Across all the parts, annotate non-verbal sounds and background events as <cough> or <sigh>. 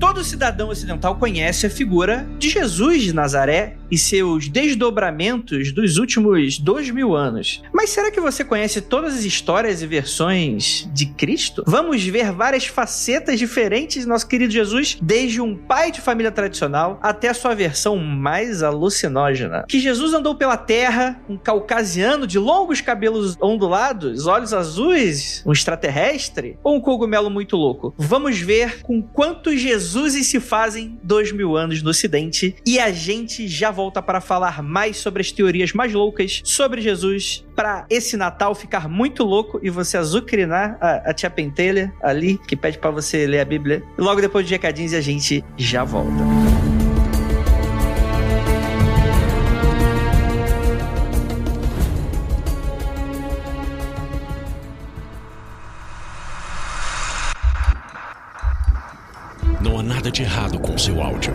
todo cidadão ocidental conhece a figura de Jesus de Nazaré e seus desdobramentos dos últimos dois mil anos. Mas será que você conhece todas as histórias e versões de Cristo? Vamos ver várias facetas diferentes do nosso querido Jesus, desde um pai de família tradicional até a sua versão mais alucinógena. Que Jesus andou pela terra, um caucasiano de longos cabelos ondulados, olhos azuis, um extraterrestre ou um cogumelo muito louco? Vamos ver com quantos Jesuses se fazem dois mil anos no Ocidente e a gente já volta para falar mais sobre as teorias mais loucas sobre Jesus para esse Natal ficar muito louco e você azucrinar a, a tia Pentelha ali, que pede para você ler a Bíblia. Logo depois de recadinhos a gente já volta. Não há nada de errado com seu áudio.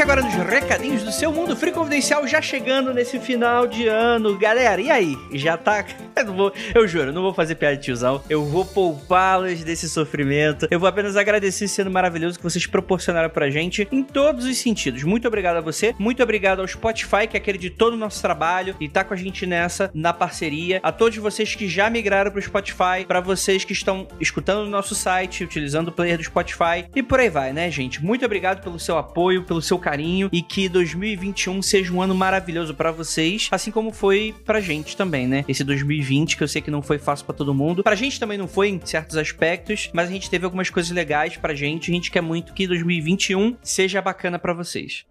Agora nos recadinhos do seu mundo free confidencial, já chegando nesse final de ano. Galera, e aí? Já tá. <laughs> Eu, vou, eu juro, não vou fazer piada de tiozão. Eu vou poupá-los desse sofrimento. Eu vou apenas agradecer ano maravilhoso que vocês proporcionaram pra gente em todos os sentidos. Muito obrigado a você. Muito obrigado ao Spotify que acreditou no nosso trabalho e tá com a gente nessa, na parceria. A todos vocês que já migraram pro Spotify, para vocês que estão escutando no nosso site, utilizando o player do Spotify e por aí vai, né, gente? Muito obrigado pelo seu apoio, pelo seu carinho e que 2021 seja um ano maravilhoso para vocês, assim como foi pra gente também, né? Esse 2020 que eu sei que não foi fácil para todo mundo. Pra gente também não foi em certos aspectos, mas a gente teve algumas coisas legais pra gente. A gente quer muito que 2021 seja bacana para vocês.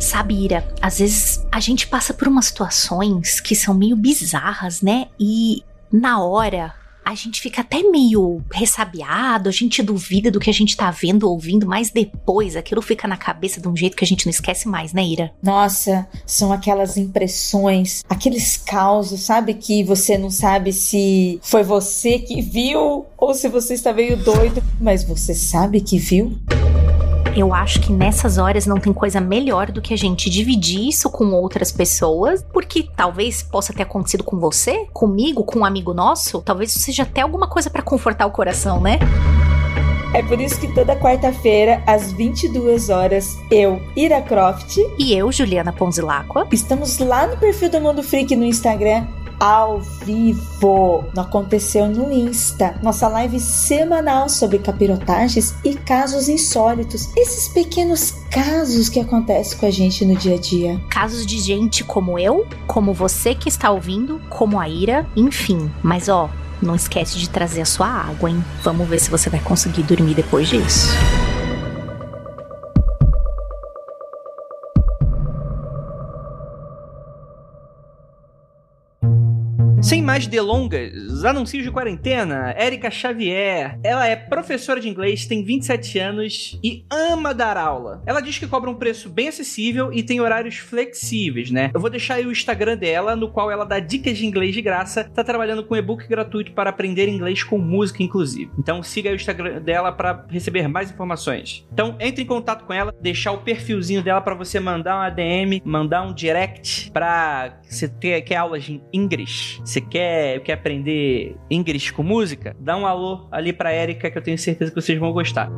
Sabe, Ira, às vezes a gente passa por umas situações que são meio bizarras, né? E na hora a gente fica até meio ressabiado, a gente duvida do que a gente tá vendo, ouvindo, mas depois aquilo fica na cabeça de um jeito que a gente não esquece mais, né, Ira? Nossa, são aquelas impressões, aqueles causos, sabe? Que você não sabe se foi você que viu ou se você está meio doido, mas você sabe que viu. Eu acho que nessas horas não tem coisa melhor do que a gente dividir isso com outras pessoas, porque talvez possa ter acontecido com você, comigo, com um amigo nosso, talvez seja até alguma coisa para confortar o coração, né? É por isso que toda quarta-feira, às 22 horas, eu, Ira Croft, E eu, Juliana Ponzilacqua, estamos lá no perfil do Mundo Freak no Instagram, ao vivo. Não aconteceu no Insta. Nossa live semanal sobre capirotagens e casos insólitos. Esses pequenos casos que acontecem com a gente no dia a dia. casos de gente como eu, como você que está ouvindo, como a Ira, enfim. Mas ó, não esquece de trazer a sua água, hein? Vamos ver se você vai conseguir dormir depois disso. Sem mais delongas, anúncios de quarentena, Érica Xavier. Ela é professora de inglês, tem 27 anos e ama dar aula. Ela diz que cobra um preço bem acessível e tem horários flexíveis, né? Eu vou deixar aí o Instagram dela, no qual ela dá dicas de inglês de graça. Tá trabalhando com e-book gratuito para aprender inglês com música, inclusive. Então siga o Instagram dela para receber mais informações. Então entre em contato com ela, deixar o perfilzinho dela para você mandar uma DM, mandar um direct para você ter quer aulas de inglês. Você quer, quer aprender inglês com música? Dá um alô ali pra Erika que eu tenho certeza que vocês vão gostar.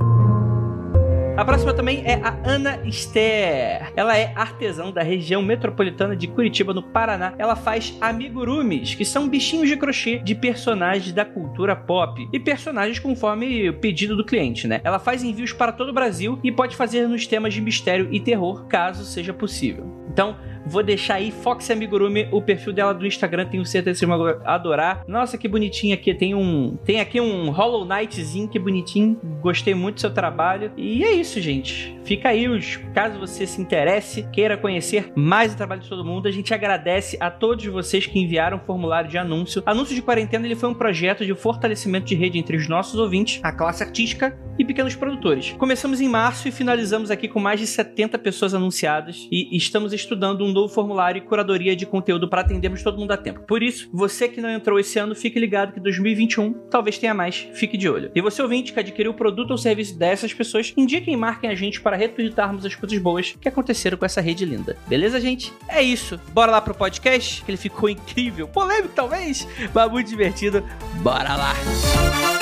A próxima também é a Ana Esther. Ela é artesã da região metropolitana de Curitiba, no Paraná. Ela faz amigurumis, que são bichinhos de crochê de personagens da cultura pop e personagens conforme o pedido do cliente, né? Ela faz envios para todo o Brasil e pode fazer nos temas de mistério e terror, caso seja possível. Então, vou deixar aí Foxy Amigurumi, o perfil dela do Instagram, tenho certeza que vocês vão adorar. Nossa, que bonitinho aqui, tem um, tem aqui um Hollow Knightzinho, que bonitinho. Gostei muito do seu trabalho. E é isso, gente. Fica aí, os, caso você se interesse, queira conhecer mais o trabalho de todo mundo, a gente agradece a todos vocês que enviaram o formulário de anúncio. Anúncio de quarentena, ele foi um projeto de fortalecimento de rede entre os nossos ouvintes, a classe artística e pequenos produtores. Começamos em março e finalizamos aqui com mais de 70 pessoas anunciadas e estamos estudando um novo formulário e curadoria de conteúdo para atendermos todo mundo a tempo. Por isso, você que não entrou esse ano, fique ligado que 2021 talvez tenha mais, fique de olho. E você ouvinte que adquiriu o produto ou serviço dessas pessoas, indiquem e marquem a gente para retweetarmos as coisas boas que aconteceram com essa rede linda. Beleza, gente? É isso. Bora lá pro podcast, que ele ficou incrível, polêmico talvez, mas muito divertido. Bora lá! belas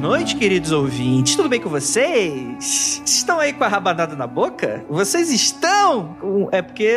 noites, queridos ouvintes. Tudo bem com vocês? Estão aí com a rabanada na boca? Vocês estão? É porque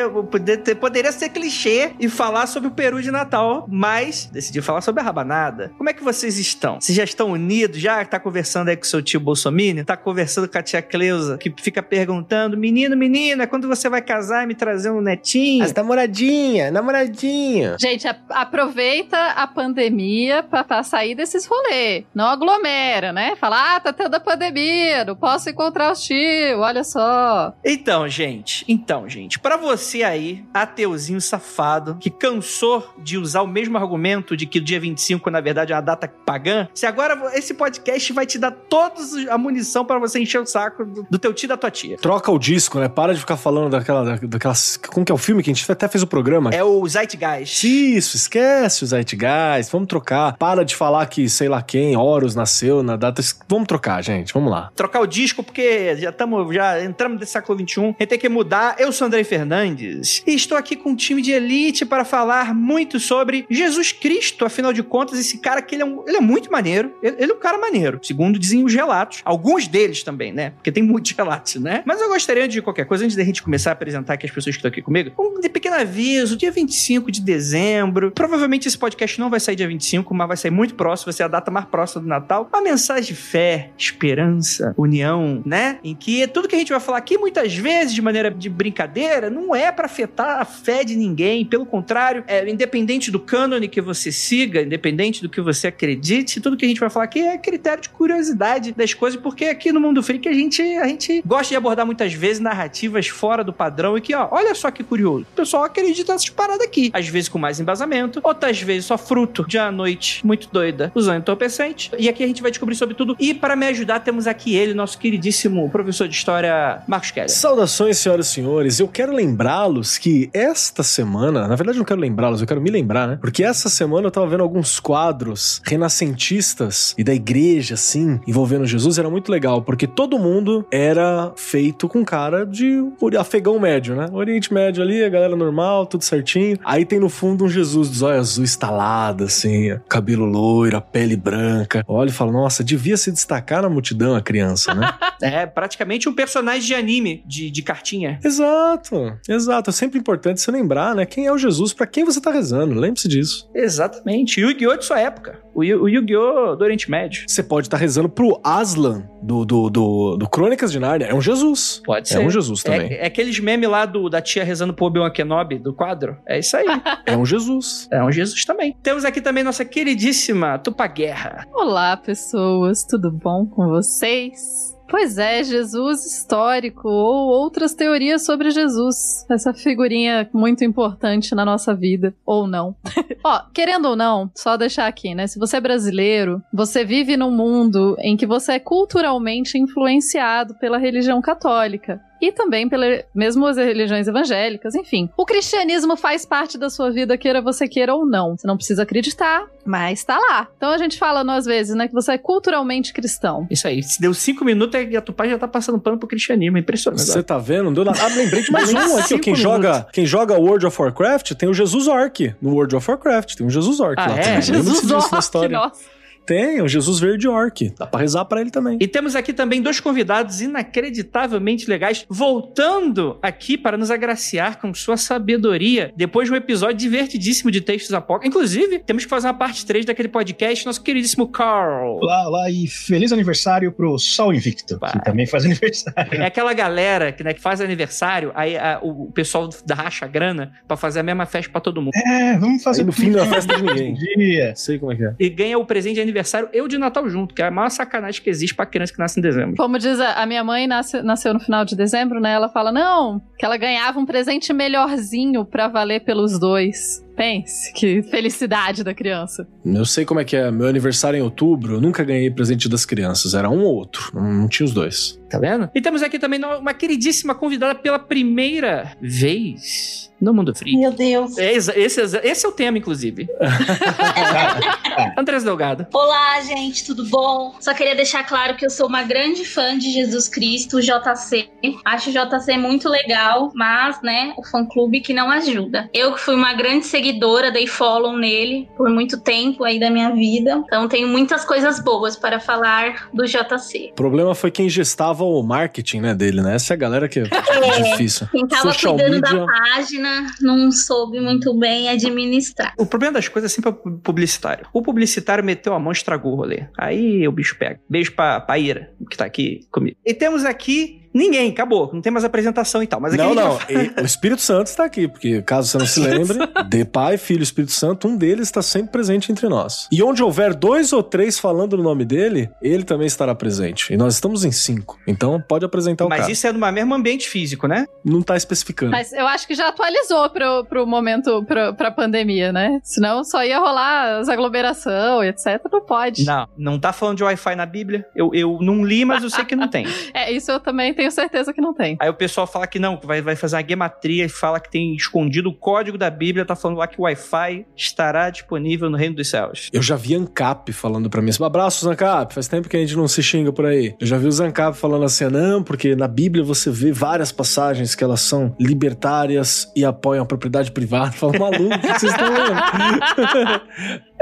poderia ser clichê e falar sobre o peru de Natal, mas decidi falar sobre a rabanada. Como é que vocês estão? Vocês já estão unidos? Já tá conversando aí com seu tio Bolsonaro? Tá conversando com a tia Cleusa, que fica perguntando: menino, menina, quando você vai casar e me trazer um netinho? As namoradinha, namoradinha. Gente, aproveita a pandemia pra, pra sair desses rolês. Não aglomera aglomera, né? Fala, ah, tá tendo a pandemia, não posso encontrar os tio, olha só. Então, gente, então, gente, para você aí, ateuzinho safado, que cansou de usar o mesmo argumento de que o dia 25, na verdade, é uma data pagã, se agora esse podcast vai te dar toda a munição para você encher o saco do, do, teu tio e da tua tia. Troca o disco, né? Para de ficar falando daquela, daquelas... Como que é o filme que a gente até fez o programa? É o Zeitgeist. Isso, esquece o Zeitgeist, vamos trocar. Para de falar que, sei lá quem, Horus nasceu na data. Vamos trocar, gente. Vamos lá. Trocar o disco, porque já estamos, já entramos nesse século XXI. A gente tem que mudar. Eu sou Andrei Fernandes e estou aqui com um time de elite para falar muito sobre Jesus Cristo. Afinal de contas, esse cara que ele é, um, ele é muito maneiro. Ele, ele, é um cara maneiro, segundo dizem os relatos. Alguns deles também, né? Porque tem muitos <laughs> relatos, né? Mas eu gostaria de qualquer coisa, antes da gente começar a apresentar aqui as pessoas que estão aqui comigo, um pequeno aviso, dia 25 de dezembro. Provavelmente esse podcast não vai sair dia 25, mas vai sair muito próximo, vai ser a data mais próxima do Natal. Uma mensagem de fé, esperança, união, né? Em que tudo que a gente vai falar aqui, muitas vezes, de maneira de brincadeira, não é para afetar a fé de ninguém. Pelo contrário, é independente do cânone que você siga, independente do que você acredite, tudo que a gente vai falar aqui é critério de curiosidade das coisas, porque aqui no Mundo Freak a gente, a gente gosta de abordar muitas vezes narrativas fora do padrão e que, ó, olha só que curioso. O pessoal acredita nessas paradas aqui. Às vezes com mais embasamento, outras vezes só fruto de uma noite muito doida usando entorpecente. E aqui a gente vai descobrir sobre tudo. E para me ajudar, temos aqui ele, nosso queridíssimo professor de história, Marcos Keller. Saudações, senhoras e senhores. Eu quero lembrá-los que esta semana, na verdade, não quero lembrá-los, eu quero me lembrar, né? Porque essa semana eu tava vendo alguns quadros renascentistas e da igreja, assim, envolvendo Jesus. Era muito legal, porque todo mundo era feito com cara de afegão médio, né? Oriente Médio ali, a galera normal, tudo certinho. Aí tem no fundo um Jesus dos olhos azuis estalado, assim, cabelo loiro, a pele branca. Olha e fala, nossa, devia se destacar na multidão a criança, né? <laughs> é, praticamente um personagem de anime, de, de cartinha. Exato, exato. É sempre importante você lembrar, né? Quem é o Jesus, para quem você tá rezando. Lembre-se disso. Exatamente. Yu-Gi-Oh! de sua época. O, Yu-Gi-Oh! do Oriente Médio. Você pode estar tá rezando pro Aslan do, do, do, do, Crônicas de Narnia. É um Jesus. Pode ser. É um Jesus também. É, é aqueles memes lá do, da tia rezando pro Obi-Wan Kenobi, do quadro. É isso aí. <laughs> é um Jesus. É um Jesus também. Temos aqui também nossa queridíssima Tupaguerra. Olá, pessoas. Tudo bom com vocês? Pois é, Jesus histórico ou outras teorias sobre Jesus. Essa figurinha muito importante na nossa vida, ou não. <laughs> Ó, querendo ou não, só deixar aqui, né? Se você é brasileiro, você vive num mundo em que você é culturalmente influenciado pela religião católica e também pelas mesmas religiões evangélicas, enfim. O cristianismo faz parte da sua vida, queira você queira ou não. Você não precisa acreditar, mas tá lá. Então a gente fala às vezes, né, que você é culturalmente cristão. Isso aí. Se deu cinco minutos, a Tupá já tá passando pano pro cristianismo. É impressionante. Você tá vendo? Deu Ah, lembrei de mais um aqui. Quem joga, quem joga World of Warcraft tem o Jesus Orc. No World of Warcraft tem o Jesus Orc ah, lá. É? Jesus Orc, nossa. Tem, o Jesus Verde Orc. Dá pra rezar pra ele também. E temos aqui também dois convidados inacreditavelmente legais, voltando aqui para nos agraciar com sua sabedoria, depois de um episódio divertidíssimo de textos apócrifos. Inclusive, temos que fazer uma parte 3 daquele podcast, nosso queridíssimo Carl. Lá, lá, e feliz aniversário pro Sol Invicto, Vai. que também faz aniversário. É aquela galera que, né, que faz aniversário, aí a- o, pessoal da racha grana pra fazer a mesma festa pra todo mundo. É, vamos fazer Aí no fim da festa de ninguém. dia. Sei como é que é. E ganha o presente de aniversário e o de Natal junto, que é a maior sacanagem que existe pra criança que nasce em dezembro. Como diz a, a minha mãe, nasce- nasceu no final de dezembro, né? Ela fala, não, que ela ganhava um presente melhorzinho pra valer pelos dois. Pense, que felicidade da criança. Eu sei como é que é. Meu aniversário em outubro, eu nunca ganhei presente das crianças. Era um ou outro. Não, tinha os dois. Tá vendo? E temos aqui também uma queridíssima convidada pela primeira vez no Mundo Free. Meu Deus. É, exa- esse, esse é o tema, inclusive. <laughs> Andrés Delgado. Olá, gente, tudo bom? Só queria deixar claro que eu sou uma grande fã de Jesus Cristo, JC. Acho o JC muito legal, mas, né, o fã-clube que não ajuda. Eu que fui uma grande seguidora, dei follow nele por muito tempo aí da minha vida. Então tenho muitas coisas boas para falar do JC. O problema foi quem gestava o marketing, né, dele, né? Essa é a galera que é <laughs> difícil. Quem tava Social cuidando media. da página não soube muito bem administrar. O problema das coisas é sempre o publicitário. O publicitário meteu a mão e estragou o rolê. Aí o bicho pega. Beijo pra, pra Ira, que tá aqui comigo. E temos aqui ninguém, acabou. Não tem mais apresentação e tal. Mas aqui a Não, não. vai- e o Espírito Santo está aqui, porque caso você não se lembre, de Pai, Filho e Espírito Santo, um deles está sempre presente entre nós. E onde houver dois ou três falando no nome dele, ele também estará presente. E nós estamos em cinco. Então pode apresentar o Mas cara. isso é no mesmo ambiente físico, né? Não tá especificando. Mas eu acho que já atualizou pro, pro momento, pro, pra pandemia, né? Senão só ia rolar as aglomeração, etc. Não pode. Não, não tá falando de Wi-Fi na Bíblia. Eu, eu não li, mas eu sei que não tem. <laughs> É, isso eu também tenho certeza que não tem. Aí o pessoal fala que não, vai, vai fazer uma gematria e fala que tem escondido o código da Bíblia, tá falando lá que o Wi-Fi estará disponível no reino dos céus. Eu já vi Ancap falando pra mim assim, abraço, Ancap, faz tempo que a gente não se xinga por aí. Eu já vi o Ancap falando assim, não, porque na Bíblia você vê várias passagens que elas são libertárias e apoiam a propriedade privada. <laughs> Fala, maluco, o que vocês estão lendo? <laughs>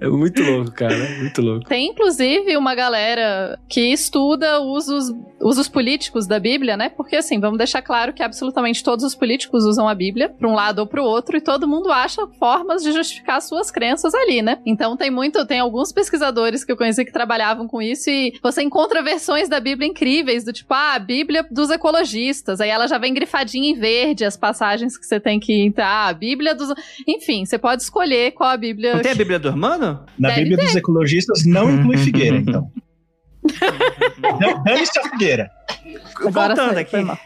é muito louco, cara, muito louco. Tem inclusive uma galera que estuda usos, usos políticos da Bíblia, né? Porque assim, vamos deixar claro que absolutamente todos os políticos usam a Bíblia para um lado ou para o outro e todo mundo acha formas de justificar suas crenças ali, né? Então tem muito, tem alguns pesquisadores que eu conheci que trabalhavam com isso e você encontra versões da Bíblia incríveis, do tipo, ah, a Bíblia dos ecologistas, aí ela já vem grifadinha em verde as passagens que você tem que entrar, ah, a Bíblia dos, enfim, você pode escolher qual a Bíblia Não tem a Bíblia do Na Deve Bíblia dos ecologistas não inclui <laughs> figueira, então. Não- Dane-se a figueira. Agora Voltando sei, aqui.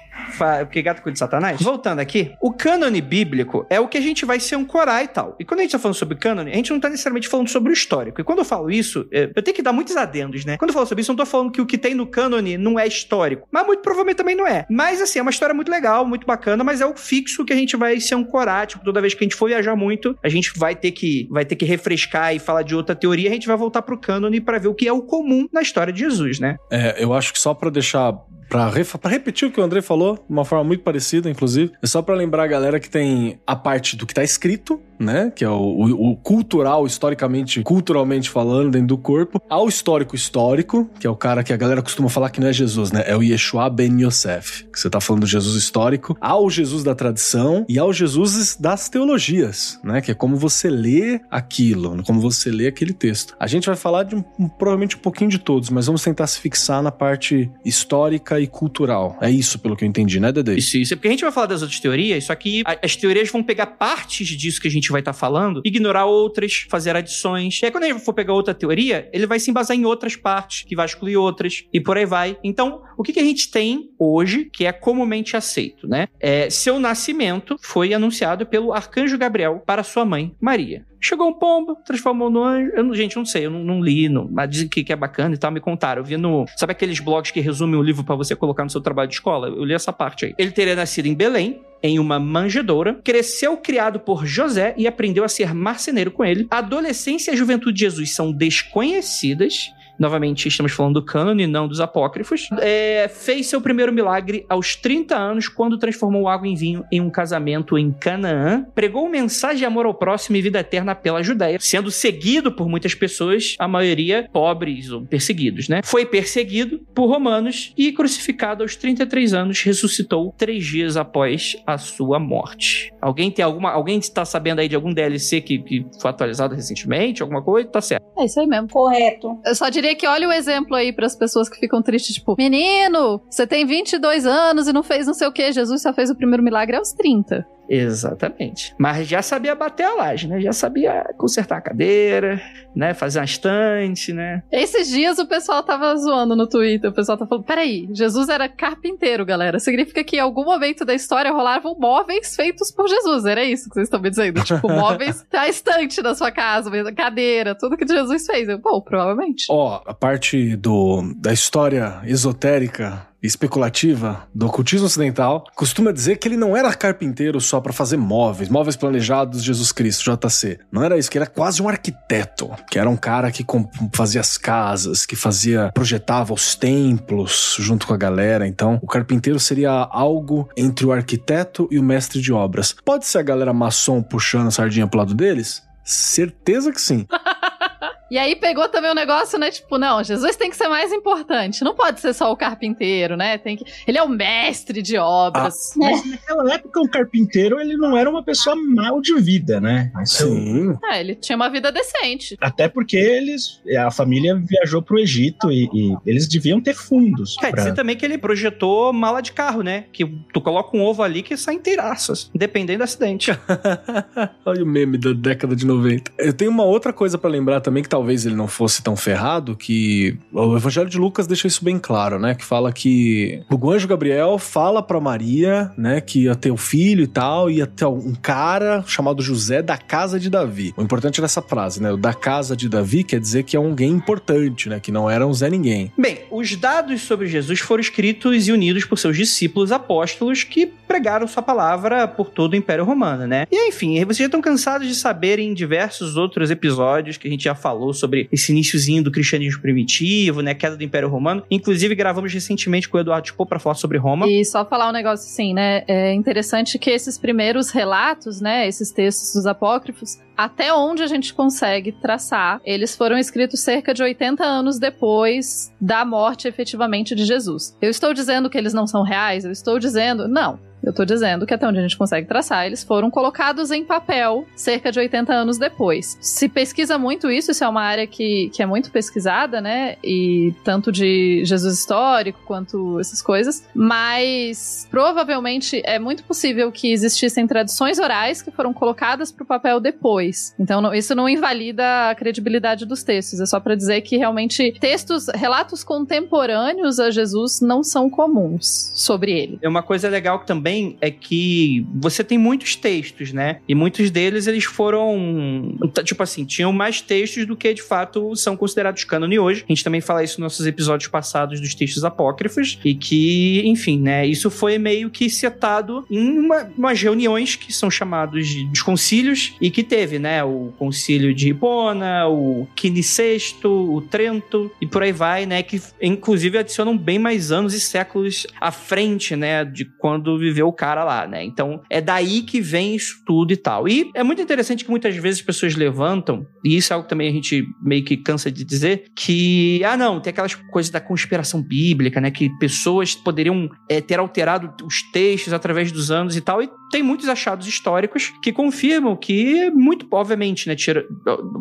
Porque gato cuida de satanás? Voltando aqui, o cânone bíblico é o que a gente vai se ancorar e tal. E quando a gente tá falando sobre cânone, a gente não tá necessariamente falando sobre o histórico. E quando eu falo isso, é, eu tenho que dar muitos adendos, né? Quando eu falo sobre isso, eu não tô falando que o que tem no cânone não é histórico. Mas muito provavelmente também não é. Mas assim, é uma história muito legal, muito bacana, mas é o fixo que a gente vai se ancorar. Tipo, toda vez que a gente for viajar muito, a gente vai ter que, vai ter que refrescar e falar de outra teoria, a gente vai voltar pro cânone pra ver o que é o comum na história de Jesus, né? É, eu acho que só pra deixar. Pra repetir o que o André falou, de uma forma muito parecida, inclusive, é só pra lembrar a galera que tem a parte do que tá escrito, né? Que é o, o- o cultural, historicamente, culturalmente falando, dentro do corpo, ao histórico histórico, que é o cara que a galera costuma falar que não é Jesus, né? É o Yeshua Ben Yosef, que você tá falando do Jesus histórico, ao Jesus da tradição e ao Jesus das teologias, né? Que é como você lê aquilo, como você lê aquele texto. A gente vai falar de um- provavelmente um pouquinho de todos, mas vamos tentar se fixar na parte histórica e cultural. É isso, pelo que eu entendi, né, Dede? Isso, isso. É porque a gente vai falar das outras teorias, só que as teorias vão pegar partes disso que a gente vai estar falando, ignorar outras, fazer adições. E aí, quando a gente for pegar outra teoria, ele vai se embasar em outras partes, que vai excluir outras, e por aí vai. Então, o que, que a gente tem hoje que é comumente aceito, né? É, seu nascimento foi anunciado pelo arcanjo Gabriel para sua mãe, Maria. Chegou um pombo, transformou no anjo. Eu, gente, não sei, eu não, não li, não, mas dizem que, que é bacana e tal, me contaram. Eu vi no. Sabe aqueles blogs que resumem o livro pra você colocar no seu trabalho de escola? Eu li essa parte aí. Ele teria nascido em Belém, em uma manjedoura, cresceu criado por José e aprendeu a ser marceneiro com ele. A adolescência e a juventude de Jesus são desconhecidas. Novamente estamos falando do cânone, não dos apócrifos, é, fez seu primeiro milagre aos 30 anos, quando transformou água em vinho em um casamento em Canaã, pregou mensagem de amor ao próximo e vida eterna pela Judéia, sendo seguido por muitas pessoas, a maioria pobres ou perseguidos, né? Foi perseguido por romanos e crucificado aos 33 anos, ressuscitou três dias após a sua morte. Alguém tem alguma. Alguém está sabendo aí de algum DLC que, que foi atualizado recentemente? Alguma coisa? Tá certo. É isso aí mesmo. Correto. Eu só diria que olha o exemplo aí para as pessoas que ficam tristes, tipo, menino, você tem 22 anos e não fez não sei o que, Jesus só fez o primeiro milagre aos 30. Exatamente. Mas já sabia bater a laje, né? Já sabia consertar a cadeira, né? Fazer uma estante, né? Esses dias o pessoal tava zoando no Twitter, o pessoal tá falando, peraí, Jesus era carpinteiro, galera. Significa que em algum momento da história rolavam móveis feitos por Jesus, era isso que vocês estão me dizendo? <laughs> Tipo, móveis, a estante da sua casa, cadeira, tudo que Jesus fez. Eu, Pô, provavelmente. Ó, a parte do, da história esotérica especulativa do ocultismo ocidental costuma dizer que ele não era carpinteiro só para fazer móveis, móveis planejados Jesus Cristo, JC. Não era isso, que ele era quase um arquiteto, que era um cara que fazia as casas, que fazia, projetava os templos junto com a galera. Então, o carpinteiro seria algo entre o arquiteto e o mestre de obras. Pode ser a galera maçom puxando a sardinha pro lado deles? Certeza que sim. <laughs> E aí pegou também o negócio, né? Tipo, não, Jesus tem que ser mais importante. Não pode ser só o carpinteiro, né? Tem que... Ele é o mestre de obras. Ah, mas naquela época o carpinteiro ele não era uma pessoa mal de vida, né? Sim. É, ele tinha uma vida decente. Até porque eles, a família viajou pro Egito e, e eles deviam ter fundos. Quer pra... dizer também que ele projetou mala de carro, né? Que tu coloca um ovo ali que sai inteiraço, independente do acidente. <laughs> Olha o meme da década de 90. Eu tenho uma outra coisa para lembrar também que talvez ele não fosse tão ferrado, que o Evangelho de Lucas deixa isso bem claro, né? Que fala que o anjo Gabriel fala para Maria, né, que ia ter o filho e tal, ia ter um cara chamado José da casa de Davi. O importante nessa frase, né? O da casa de Davi quer dizer que é alguém importante, né? Que não era um Zé Ninguém. Bem, os dados sobre Jesus foram escritos e unidos por seus discípulos apóstolos que pregaram sua palavra por todo o Império Romano, né? E enfim, vocês já estão cansados de saber em diversos outros episódios que a gente já falou sobre esse iníciozinho do cristianismo primitivo, né? Queda do Império Romano. Inclusive, gravamos recentemente com o Eduardo Tipo para falar sobre Roma. E só falar um negócio assim, né? É interessante que esses primeiros relatos, né? Esses textos dos apócrifos, até onde a gente consegue traçar, eles foram escritos cerca de 80 anos depois da morte efetivamente de Jesus. Eu estou dizendo que eles não são reais? Eu estou dizendo, não. Eu tô dizendo que até onde a gente consegue traçar, eles foram colocados em papel cerca de 80 anos depois. Se pesquisa muito isso, isso é uma área que, que é muito pesquisada, né? E tanto de Jesus histórico quanto essas coisas. Mas provavelmente é muito possível que existissem tradições orais que foram colocadas pro papel depois. Então não, isso não invalida a credibilidade dos textos. É só para dizer que realmente textos, relatos contemporâneos a Jesus não são comuns sobre ele. É uma coisa legal que também é que você tem muitos textos, né? E muitos deles eles foram, tipo assim, tinham mais textos do que de fato são considerados cânone hoje. A gente também fala isso nos nossos episódios passados dos textos apócrifos e que, enfim, né? Isso foi meio que setado em uma, umas reuniões que são chamados de os concílios e que teve, né? O concílio de Hipona, o Quinicesto, o Trento e por aí vai, né? Que inclusive adicionam bem mais anos e séculos à frente, né? De quando viveu o cara lá, né? Então é daí que vem isso tudo e tal. E é muito interessante que muitas vezes as pessoas levantam, e isso é algo que também a gente meio que cansa de dizer, que, ah, não, tem aquelas coisas da conspiração bíblica, né? Que pessoas poderiam é, ter alterado os textos através dos anos e tal. E tem muitos achados históricos que confirmam que, muito obviamente, né? Tira,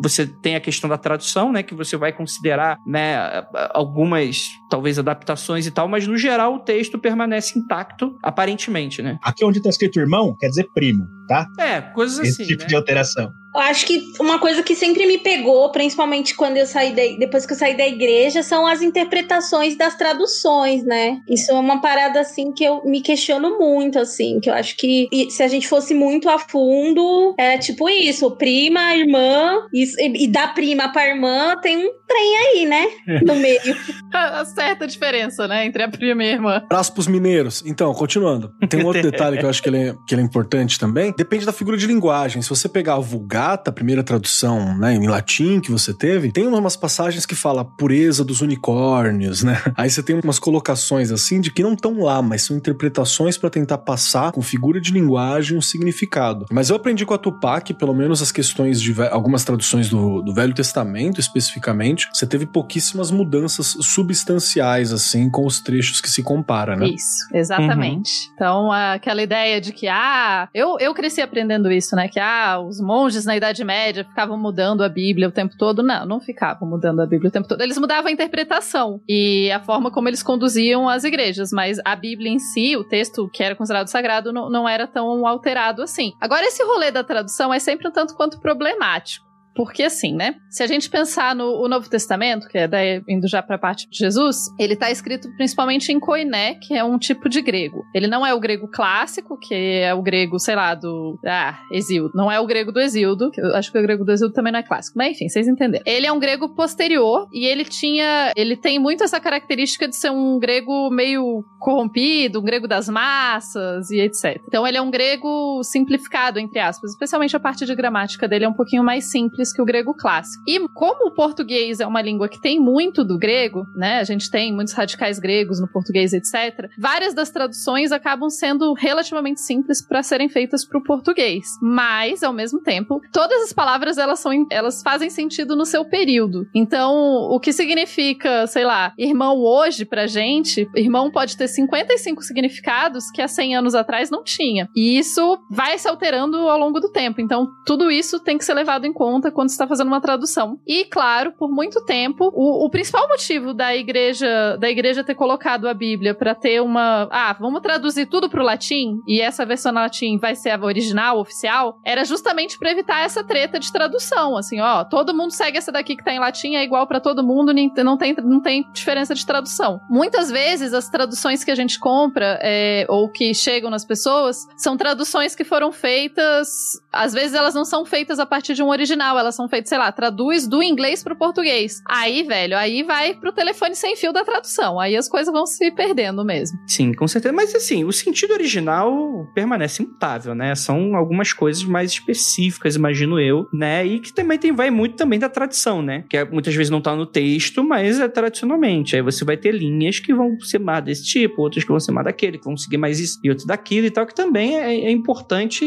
você tem a questão da tradução, né? Que você vai considerar, né? Algumas, talvez, adaptações e tal, mas no geral o texto permanece intacto, aparentemente, né? Aqui onde tá escrito irmão, quer dizer primo, tá? É, coisas Esse assim. tipo né? de alteração. Eu acho que uma coisa que sempre me pegou, principalmente quando eu saí da, depois que eu saí da igreja, são as interpretações das traduções, né? Isso é uma parada assim que eu me questiono muito, assim, que eu acho que se a gente fosse muito a fundo, é tipo isso, prima, irmã, e, e da prima pra irmã tem um trem aí, né? No meio. <laughs> A certa diferença, né? Entre a prima e a irmã. Abraço pros mineiros. Então, continuando. Tem um outro <laughs> detalhe que eu acho que ele, é, que ele é importante também. Depende da figura de linguagem. Se você pegar a vulgar Vulgata, a primeira tradução né, em latim que você teve, tem umas passagens que fala pureza dos unicórnios, né? Aí você tem umas colocações assim de que não estão lá, mas são interpretações para tentar passar com figura de linguagem um significado. Mas eu aprendi com a Tupac, pelo menos as questões de algumas traduções do, do Velho Testamento especificamente, você teve pouquíssimas mudanças substanciais assim com os trechos que se compara, né? Isso, exatamente. Uhum. Então, aquela ideia de que, ah, eu, eu cresci aprendendo isso, né? Que, ah, os monges na Idade Média ficavam mudando a Bíblia o tempo todo. Não, não ficavam mudando a Bíblia o tempo todo. Eles mudavam a interpretação e a forma como eles conduziam as igrejas, mas a Bíblia em si, o texto que era considerado sagrado, não, não era tão alterado assim. Agora, esse rolê da tradução é sempre um tanto quanto problemático. Porque assim, né? Se a gente pensar no Novo Testamento, que é daí, indo já para a parte de Jesus, ele está escrito principalmente em koiné, que é um tipo de grego. Ele não é o grego clássico, que é o grego, sei lá, do ah, Exildo. Não é o grego do Exildo, que eu acho que o grego do Exildo também não é clássico. Mas enfim, vocês entenderam. Ele é um grego posterior e ele tinha, ele tem muito essa característica de ser um grego meio corrompido, um grego das massas e etc. Então ele é um grego simplificado entre aspas, especialmente a parte de gramática dele é um pouquinho mais simples simples que o grego clássico. E como o português é uma língua que tem muito do grego, né? A gente tem muitos radicais gregos no português, etc. Várias das traduções acabam sendo relativamente simples para serem feitas para o português, mas ao mesmo tempo, todas as palavras elas são elas fazem sentido no seu período. Então, o que significa, sei lá, irmão hoje pra gente, irmão pode ter 55 significados que há 100 anos atrás não tinha. E isso vai se alterando ao longo do tempo. Então, tudo isso tem que ser levado em conta quando está fazendo uma tradução. E, claro, por muito tempo, o, o principal motivo da igreja da igreja ter colocado a Bíblia para ter uma. Ah, vamos traduzir tudo para o latim e essa versão latim vai ser a original, oficial, era justamente para evitar essa treta de tradução. Assim, ó, todo mundo segue essa daqui que tá em latim, é igual para todo mundo, não tem, não tem diferença de tradução. Muitas vezes as traduções que a gente compra é, ou que chegam nas pessoas são traduções que foram feitas. Às vezes elas não são feitas a partir de um original, elas são feitas, sei lá, traduz do inglês pro português. Aí, velho, aí vai pro telefone sem fio da tradução. Aí as coisas vão se perdendo mesmo. Sim, com certeza. Mas assim, o sentido original permanece imutável, né? São algumas coisas mais específicas, imagino eu, né? E que também tem, vai muito também da tradição, né? Que é, muitas vezes não tá no texto, mas é tradicionalmente. Aí você vai ter linhas que vão ser mais desse tipo, outras que vão ser mais daquele, que vão seguir mais isso e outro daquilo e tal, que também é, é importante,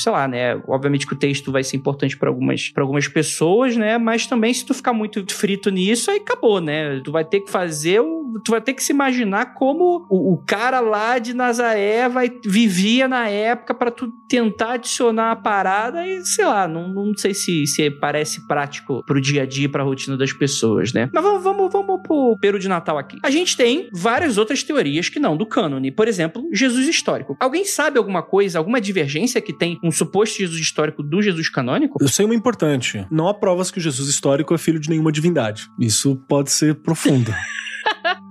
sei lá, né? Obviamente que o texto vai ser importante para algumas, algumas pessoas, né? Mas também se tu ficar muito frito nisso, aí acabou, né? Tu vai ter que fazer o. Tu vai ter que se imaginar como o, o cara lá de Nazaré vai, vivia na época para tu tentar adicionar a parada e, sei lá, não, não sei se, se parece prático pro dia a dia, pra rotina das pessoas, né? Mas vamos, vamos, vamos pro peru de Natal aqui. A gente tem várias outras teorias que não do cânone. Por exemplo, Jesus histórico. Alguém sabe alguma coisa, alguma divergência que tem um suposto Jesus histórico do Jesus canônico? Eu sei uma importante não há provas que o Jesus histórico é filho de nenhuma divindade. Isso pode ser profundo. <laughs>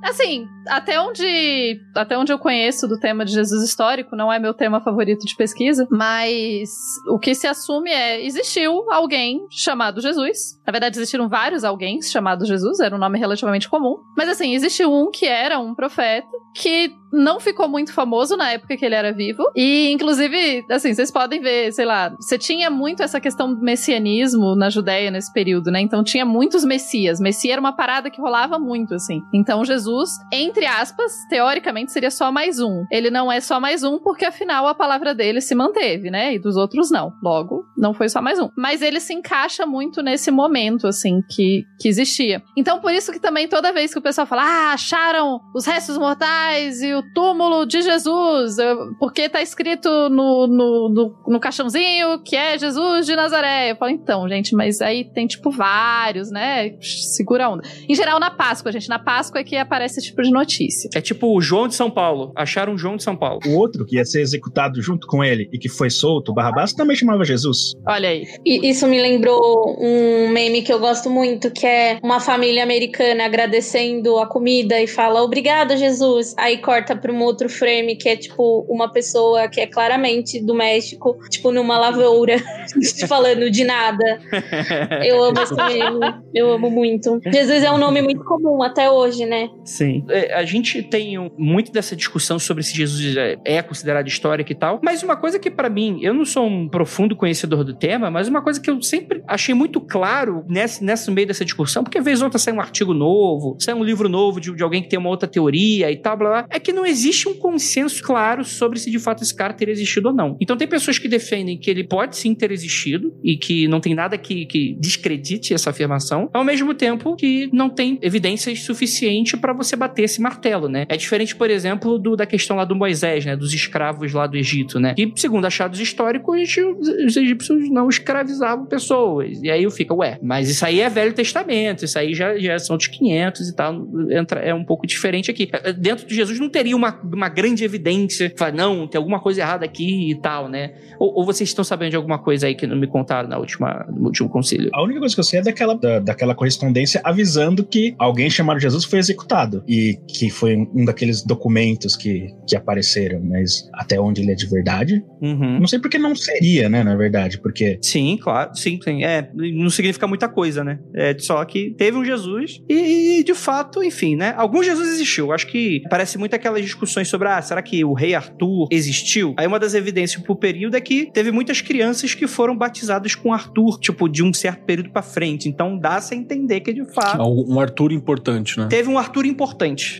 Assim, até onde, até onde eu conheço do tema de Jesus histórico, não é meu tema favorito de pesquisa, mas o que se assume é: existiu alguém chamado Jesus. Na verdade, existiram vários alguém chamados Jesus, era um nome relativamente comum. Mas assim, existiu um que era um profeta que não ficou muito famoso na época que ele era vivo. E, inclusive, assim, vocês podem ver, sei lá, você tinha muito essa questão do messianismo na Judéia nesse período, né? Então tinha muitos messias. Messia era uma parada que rolava muito, assim. Então Jesus, entre aspas, teoricamente seria só mais um. Ele não é só mais um porque, afinal, a palavra dele se manteve, né? E dos outros não. Logo, não foi só mais um. Mas ele se encaixa muito nesse momento, assim, que, que existia. Então, por isso que também toda vez que o pessoal fala, ah, acharam os restos mortais e o túmulo de Jesus, porque tá escrito no, no, no, no caixãozinho que é Jesus de Nazaré. Eu falo, então, gente, mas aí tem, tipo, vários, né? Segura a onda. Em geral, na Páscoa, gente. Na Páscoa é que aparece esse tipo de notícia. É tipo o João de São Paulo. Acharam o João de São Paulo. O outro que ia ser executado junto com ele e que foi solto, Barrabás, também chamava Jesus. Olha aí. E isso me lembrou um meme que eu gosto muito, que é uma família americana agradecendo a comida e fala obrigada, Jesus. Aí corta para um outro frame que é tipo uma pessoa que é claramente do México, tipo numa lavoura, <laughs> falando de nada. Eu amo esse meme. Eu amo muito. Jesus é um nome muito comum até hoje, né? Sim. É, a gente tem muito dessa discussão sobre se Jesus é, é considerado histórico e tal, mas uma coisa que para mim, eu não sou um profundo conhecedor do tema, mas uma coisa que eu sempre achei muito claro nesse, nesse meio dessa discussão, porque às vezes outra sai um artigo novo, sai um livro novo de, de alguém que tem uma outra teoria e tal, blá, blá, é que não existe um consenso claro sobre se de fato esse cara teria existido ou não. Então tem pessoas que defendem que ele pode sim ter existido e que não tem nada que, que descredite essa afirmação, ao mesmo tempo que não tem evidências suficientes para você bater esse martelo, né? É diferente, por exemplo, do, da questão lá do Moisés, né? Dos escravos lá do Egito, né? E segundo achados históricos, os egípcios não escravizavam pessoas. E aí eu fico, ué, mas isso aí é Velho Testamento, isso aí já, já são de 500 e tal, entra, é um pouco diferente aqui. Dentro de Jesus não teria uma, uma grande evidência, fala, não, tem alguma coisa errada aqui e tal, né? Ou, ou, vocês estão sabendo de alguma coisa aí que não me contaram na última, no último conselho? A única coisa que eu sei é daquela, da, daquela correspondência avisando que alguém chamado Jesus foi executado e que foi um daqueles documentos que, que apareceram, mas até onde ele é de verdade. Uhum. Não sei porque não seria, né, na verdade, porque... Sim, claro, sim, sim. É, não significa muita coisa, né? É só que teve um Jesus e, de fato, enfim, né? Algum Jesus existiu. Acho que parece muito aquelas discussões sobre, ah, será que o rei Arthur existiu? Aí uma das evidências pro período é que teve muitas crianças que foram batizadas com Arthur, tipo, de um certo período para frente. Então dá-se a entender que, de fato... Um Arthur importante, né? Teve um Arthur importante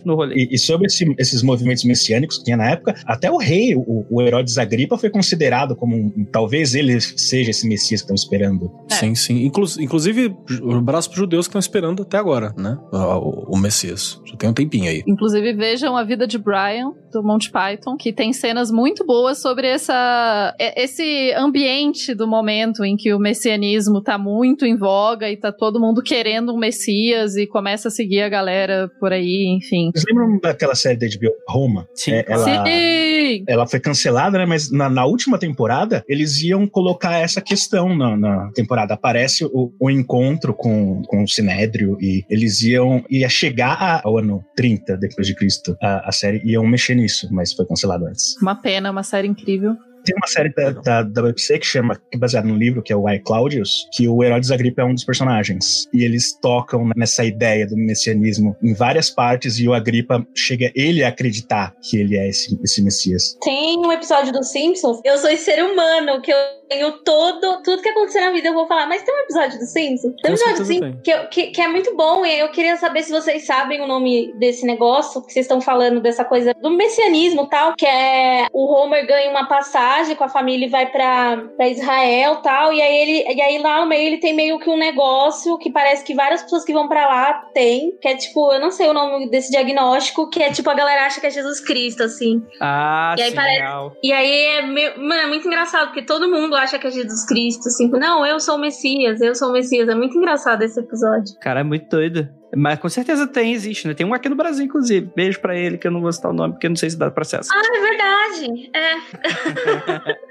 no rolê. E, e sobre esse, esses movimentos messiânicos que tinha na época, até o rei, o, o Herodes Agripa, foi considerado como um, talvez ele seja esse Messias que estão esperando. É. Sim, sim. Inclu inclusive, o braço pros judeus que estão esperando até agora, né? O, o, Messias. Já tem um tempinho aí. Inclusive, vejam a vida de Brian, do Monty Python, que tem cenas muito boas sobre essa, esse ambiente do momento em que o messianismo tá muito em voga e tá todo mundo querendo um Messias e começa a seguir a galera por aí, enfim. Vocês lembram daquela série da HBO, Roma? Sim. É, ela, Sim. ela foi cancelada, né? Mas na, na, última temporada, eles iam colocar essa questão na, na temporada. Aparece o, o, encontro com, com o Sinédrio e eles iam... Ia chegar ao ano 30 depois de Cristo. A, a série iam mexer nisso, mas foi cancelado antes. Uma pena, uma série incrível. Tem uma série da, da, da BBC que chama, que é baseada no livro, que é o I, Claudius, que o Herodes Agripa é um dos personagens. E eles tocam nessa ideia do messianismo em várias partes e o Agripa chega ele a acreditar que ele é esse, esse Messias. Tem um episódio dos Simpsons, eu sou esse ser humano, que eu tenho todo, tudo que acontecer na vida eu vou falar, mas tem um episódio dos Simpsons? Tem um episódio dos Simpsons que, que, que, é muito bom e eu queria saber se vocês sabem o nome desse negócio, que vocês estão falando dessa coisa do messianismo tal, que é o Homer ganha uma passagem com a família e vai para Israel tal. E aí ele e aí lá no meio ele tem meio que um negócio que parece que várias pessoas que vão para lá tem, que é tipo, eu não sei o nome desse diagnóstico, que é tipo a galera acha que é Jesus Cristo, assim. Ah, e aí sim, parece. E aí é, meio, mano, é muito engraçado, porque todo mundo acha que é Jesus Cristo, assim. Não, eu sou o Messias, eu sou o Messias. É muito engraçado esse episódio. Cara, é muito doido. Mas com certeza tem, existe, né? Tem um aqui no Brasil, inclusive. Beijo pra ele, que eu não vou citar o nome, porque eu não sei se dá processo. Ah, é verdade. É. <laughs>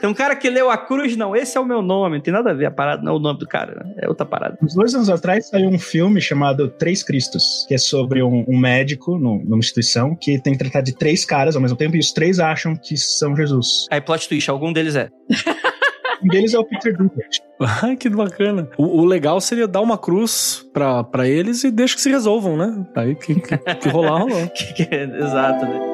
Tem um cara que leu a cruz, não, esse é o meu nome, não tem nada a ver a parada, não é o nome do cara, né? é outra parada. Uns dois anos atrás saiu um filme chamado Três Cristos, que é sobre um, um médico no, numa instituição que tem que tratar de três caras ao mesmo tempo e os três acham que são Jesus. Aí, plot twist, algum deles é. <laughs> Um deles é o Peter Dinklage. Ai, que bacana. O, o, legal seria dar uma cruz pra, pra eles e deixa que se resolvam, né? Aí que, que, que rolar, rolou. <laughs> Exato, né?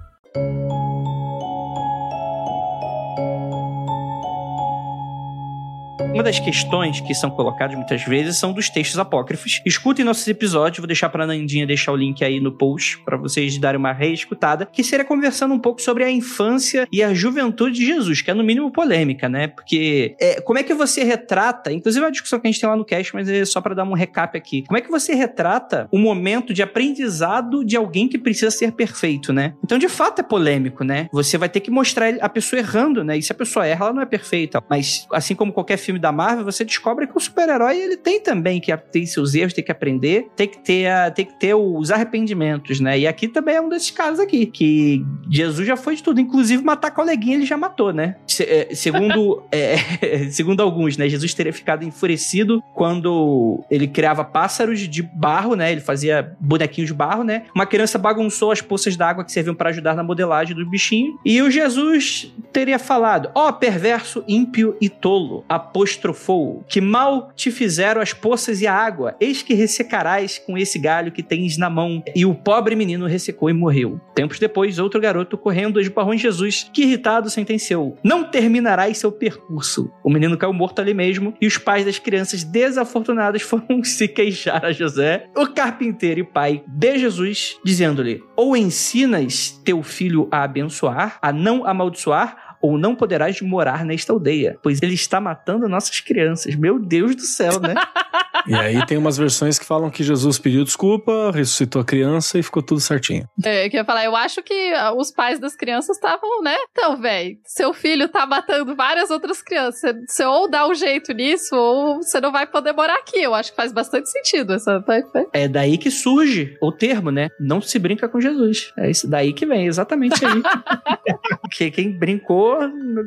Uma das questões que são colocadas muitas vezes são dos textos apócrifos. Escutem nossos episódios, vou deixar pra Nandinha deixar o link aí no post para vocês darem uma reescutada, que seria conversando um pouco sobre a infância e a juventude de Jesus, que é no mínimo polêmica, né? Porque é, como é que você retrata, inclusive é uma discussão que a gente tem lá no cast, mas é só para dar um recap aqui. Como é que você retrata o momento de aprendizado de alguém que precisa ser perfeito, né? Então, de fato, é polêmico, né? Você vai ter que mostrar a pessoa errando, né? E se a pessoa erra, ela não é perfeita. Mas, assim como qualquer filme da Marvel, você descobre que o super-herói ele tem também que ter seus erros, tem que aprender, tem que ter, a, tem que ter os arrependimentos, né? E aqui também é um desses casos aqui, que Jesus já foi de tudo, inclusive matar coleguinha ele já matou, né? Se, é, segundo, <laughs> é, <laughs> segundo alguns, né? Jesus teria ficado enfurecido quando ele criava pássaros de barro, né? Ele fazia bonequinhos de barro, né? Uma criança bagunçou as poças d'água que serviam para ajudar na modelagem do bichinho. E o Jesus teria falado: Ó oh, perverso, ímpio e tolo, que mal te fizeram as poças e a água, eis que ressecarás com esse galho que tens na mão. E o pobre menino ressecou e morreu. Tempos depois, outro garoto correndo esbarrou em Jesus, que irritado sentenciou: Não terminarás seu percurso. O menino caiu morto ali mesmo, e os pais das crianças desafortunadas <laughs> foram se queixar a José, o carpinteiro e pai de Jesus, dizendo-lhe: Ou ensinas teu filho a abençoar, a não amaldiçoar, ou não poderás morar nesta aldeia, pois ele está matando nossas crianças. Meu Deus do céu, né? <laughs> e aí tem umas versões que falam que Jesus pediu desculpa, ressuscitou a criança e ficou tudo certinho. É, eu queria falar, eu acho que ah, os pais das crianças estavam, né? Então, velho, seu filho tá matando várias outras crianças. Você ou dá um jeito nisso, ou você não vai poder morar aqui. Eu acho que faz bastante sentido essa. É daí que surge o termo, né? Não se brinca com Jesus. É isso daí que vem, exatamente aí. <laughs> que quem brincou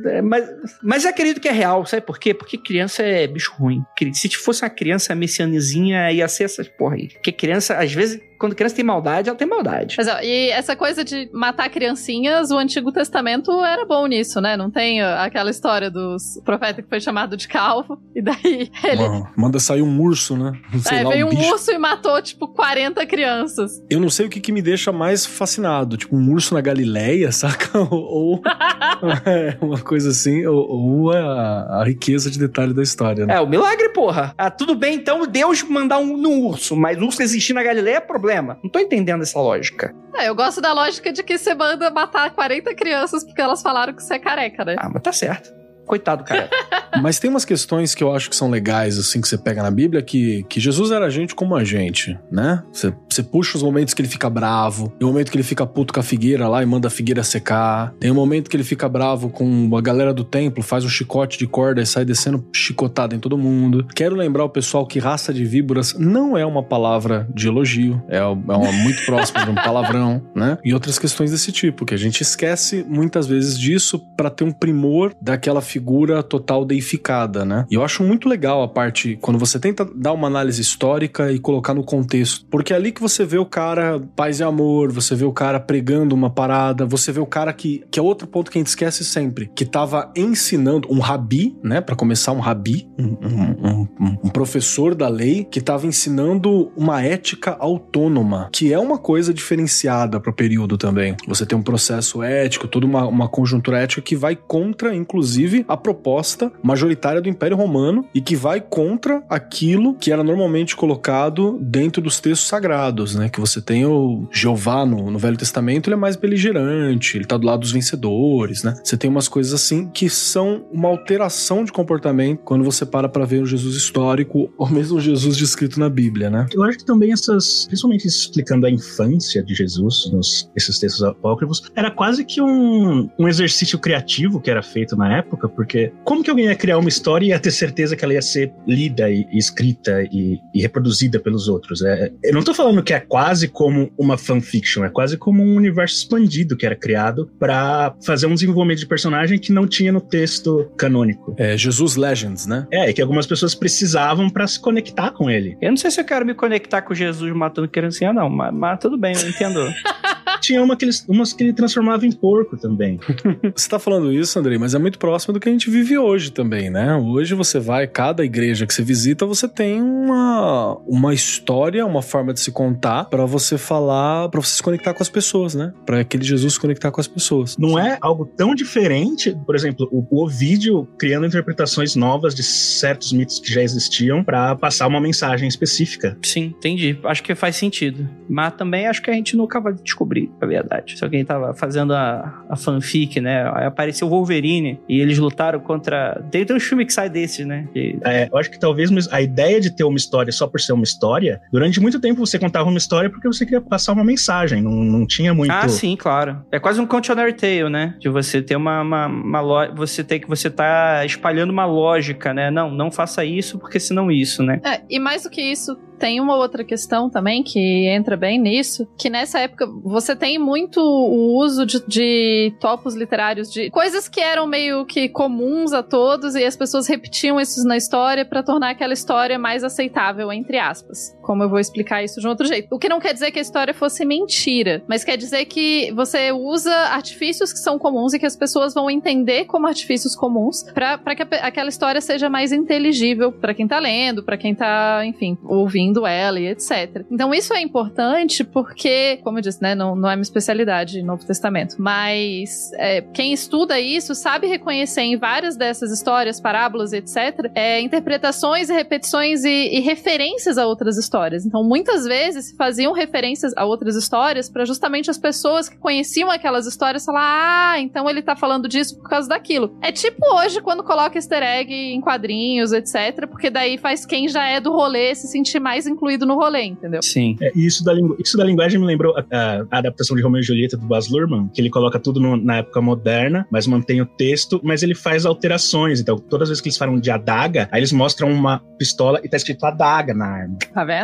é, mas, mas acredito que é real, sabe por quê? Porque criança é bicho ruim. Se fosse uma criança messianizinha, ia ser essas porra aí. Porque criança, às vezes, quando criança tem maldade, ela tem maldade. Mas, ó, e essa coisa de matar criancinhas, o Antigo Testamento era bom nisso, né? Não tem aquela história dos profeta que foi chamado de calvo, <laughs> e daí ele. Mano, manda sair um urso, né? Sei é, lá, veio um, um urso e matou, tipo, 40 crianças. Eu não sei o que, que me deixa mais fascinado. Tipo, um urso na Galileia, <laughs> saca? ou. <laughs> é, uma coisa assim, ou, ou a, a, riqueza de detalhe da história, né? É, o milagre, porra. Ah, tudo bem, então, Deus mandar um no urso, mas o urso existir na Galileia é problema problema. Não tô entendendo essa lógica. É, eu gosto da lógica de que você manda matar 40 crianças porque elas falaram que você é careca, né? Ah, mas tá certo. Coitado, cara. <laughs> Mas tem umas questões que eu acho que são legais, assim, que você pega na Bíblia, que, que Jesus era gente como a gente, né? Você, você puxa os momentos que ele fica bravo, tem o momento que ele fica puto com a figueira lá e manda a figueira secar, tem o momento que ele fica bravo com a galera do templo, faz um chicote de corda e sai descendo chicotado em todo mundo. Quero lembrar o pessoal que raça de víboras não é uma palavra de elogio, é, é uma muito próxima de um palavrão, <laughs> né? E outras questões desse tipo, que a gente esquece muitas vezes disso para ter um primor daquela figura total deificada, né? E eu acho muito legal a parte quando você tenta dar uma análise histórica e colocar no contexto, porque é ali que você vê o cara paz e amor, você vê o cara pregando uma parada, você vê o cara que que é outro ponto que a gente esquece sempre, que tava ensinando um rabi, né, para começar um rabi, um, um, um, um professor da lei que tava ensinando uma ética autônoma, que é uma coisa diferenciada para o período também. Você tem um processo ético, toda uma, uma conjuntura ética que vai contra, inclusive, a proposta majoritária do Império Romano e que vai contra aquilo que era normalmente colocado dentro dos textos sagrados, né? Que você tem o Jeová no, no Velho Testamento, ele é mais beligerante, ele tá do lado dos vencedores, né? Você tem umas coisas assim que são uma alteração de comportamento quando você para para ver o Jesus histórico <laughs> ou mesmo o Jesus descrito na Bíblia, né? Eu acho que também essas, principalmente explicando a infância de Jesus nos esses textos apócrifos, era quase que um, um exercício criativo que era feito na época, porque como que alguém ia criar uma história e ia ter certeza que ela ia ser lida e, e escrita e, e, reproduzida pelos outros? É, eu não tô falando que é quase como uma fanfiction, é quase como um universo expandido que era criado para fazer um desenvolvimento de personagem que não tinha no texto canônico. É Jesus Legends, né? É, e que algumas pessoas precisavam para se conectar com ele. Eu não sei se eu quero me conectar com Jesus matando criancinha, não, mas, mas tudo bem, eu entendo. <laughs> tinha uma que ele, umas que ele transformava em porco também. <laughs> você tá falando isso, Andrei, mas é muito próximo do que a gente vive hoje também, né? Hoje você vai, cada igreja que você visita, você tem uma, uma história, uma forma de se contar para você falar, para você se conectar com as pessoas, né? Para aquele Jesus se conectar com as pessoas. Não é algo tão diferente, por exemplo, o, o Ovídio criando interpretações novas de certos mitos que já existiam para passar uma mensagem específica. Sim, entendi. Acho que faz sentido. Mas também acho que a gente nunca vai descobrir. Na verdade. Se alguém tava fazendo a, a fanfic, né? Aí apareceu o Wolverine e eles lutaram contra. Tem, tem um filme que sai desses, né? Que- É, eu acho que talvez a ideia de ter uma história só por ser uma história, durante muito tempo você contava uma história porque você queria passar uma mensagem, não, não tinha muito. Ah, sim, claro. É quase um cautionary tale, né? De você ter uma, uma, uma lo... você ter que você tá espalhando uma lógica, né? Não, não faça isso porque senão isso, né? É, e mais do que isso, tem uma outra questão também que entra bem nisso, que nessa época você tem muito o uso de, de topos literários, de coisas que eram meio que comuns a todos e as pessoas repetiam isso na história pra tornar aquela história mais aceitável, entre aspas. Como eu vou explicar isso de um outro jeito. O que não quer dizer que a história fosse mentira, mas quer dizer que você usa artifícios que são comuns e que as pessoas vão entender como artifícios comuns pra que a aquela história seja mais inteligível pra quem tá lendo, pra quem tá, enfim, ouvindo ela e etc. Então isso é importante porque, como eu disse, né, não, não é minha especialidade Novo Testamento, mas é, quem estuda isso sabe reconhecer em várias dessas histórias, parábolas etc, é, interpretações e repetições e, e referências a outras histórias. Então muitas vezes se faziam referências a outras histórias pra justamente as pessoas que conheciam aquelas histórias falar, ah, então ele tá falando disso por causa daquilo. É tipo hoje quando coloca easter egg em quadrinhos, etc, porque daí faz quem já é do rolê se sentir mais incluído no rolê, entendeu? Sim. É, e isso da, lingu- isso da linguagem me lembrou a, a- a adaptação de Romeo e Julieta do Baz Luhrmann, que ele coloca tudo no- na época moderna, mas mantém o texto, mas ele faz alterações. Então, todas as vezes que eles falam de adaga, aí eles mostram uma pistola e tá escrito adaga na arma. Tá vendo?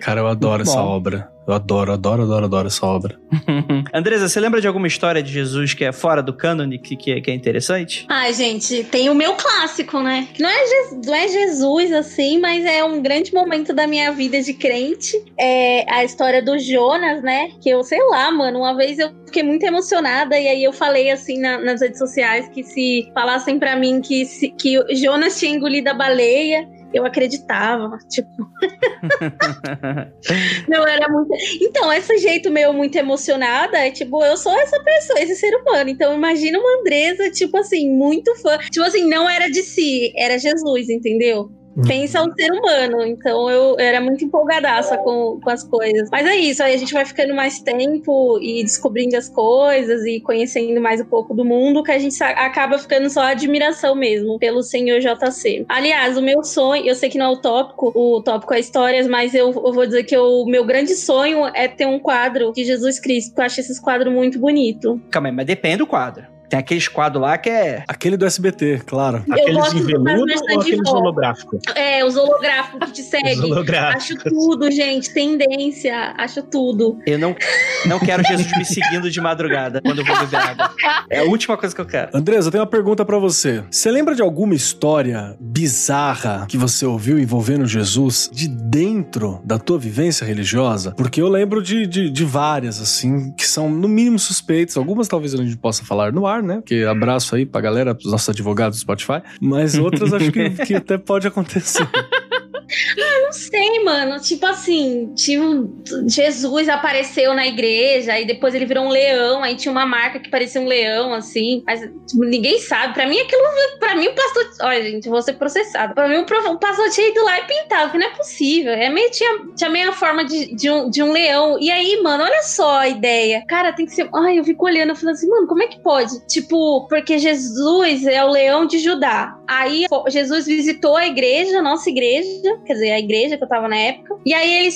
Cara, eu adoro essa obra. Eu adoro, adoro, adoro, adoro essa obra. <laughs> Andresa, você lembra de alguma história de Jesus que é fora do cânone, que, que, é, que é interessante? Ai, gente, tem o meu clássico, né? Que Não é, Je- não é Jesus, assim, mas é um grande momento da minha vida de crente. É a história do Jonas, né? Que eu, sei lá, mano, uma vez eu fiquei muito emocionada e aí eu falei, assim, na- nas redes sociais que se falassem pra mim que, se- que o Jonas tinha engolido a baleia, eu acreditava, tipo... Meu, era muito. Então, esse jeito meu muito emocionada, é tipo, eu sou essa pessoa, esse ser humano. Então, imagina uma Andresa, tipo assim, muito fã. Tipo assim, não era de si, era Jesus, entendeu? Pensa o ser humano. Então, eu era muito empolgadaça com, com as coisas. Mas é isso, aí a gente vai ficando mais tempo e descobrindo as coisas e conhecendo mais um pouco do mundo, que a gente acaba ficando só admiração mesmo pelo senhor JC. Aliás, o meu sonho, eu sei que não é o tópico, o tópico é histórias, mas eu, eu vou dizer que o meu grande sonho é ter um quadro de Jesus Cristo, eu acho esses quadros muito bonitos. Calma aí, mas depende do quadro. Tem aqueles quadros lá que é. Aquele do SBT, claro. Aqueles gosto em veludo ou aqueles holográficos? É, os holográficos que te Os seguem. Acho tudo, gente. Tendência. Acho tudo. Eu não, não quero Jesus me seguindo de madrugada quando eu vou beber água. É a última coisa que eu quero. Andresa, eu tenho uma pergunta pra você. Você lembra de alguma história bizarra que você ouviu envolvendo Jesus de dentro da tua vivência religiosa? Porque eu lembro de, de, de várias, assim, que são no mínimo suspeitas. Algumas talvez a gente possa falar no ar, né? Porque abraço aí pra galera, pros nossos advogados do Spotify. Mas outras acho que, que <laughs> até pode acontecer. Não sei, mano. Tipo assim, tipo, Jesus apareceu na igreja, aí depois ele virou um leão, aí tinha uma marca que parecia um leão, assim. Mas tipo, ninguém sabe. Pra mim, aquilo. Pra mim, o pastor. Olha, gente, vou ser processado. Pra mim, o, pastor tinha ido lá e pintado, que não é possível. É meio, tinha, tinha meio a forma de, de, um, de um leão. E aí, mano, olha só a ideia. Cara, tem que ser. Ai, eu fico olhando, eu falo assim, mano, como é que pode? Tipo, porque Jesus é o leão de Judá. Aí Jesus visitou a igreja, a nossa igreja, quer dizer, a igreja que eu tava na época. E aí ele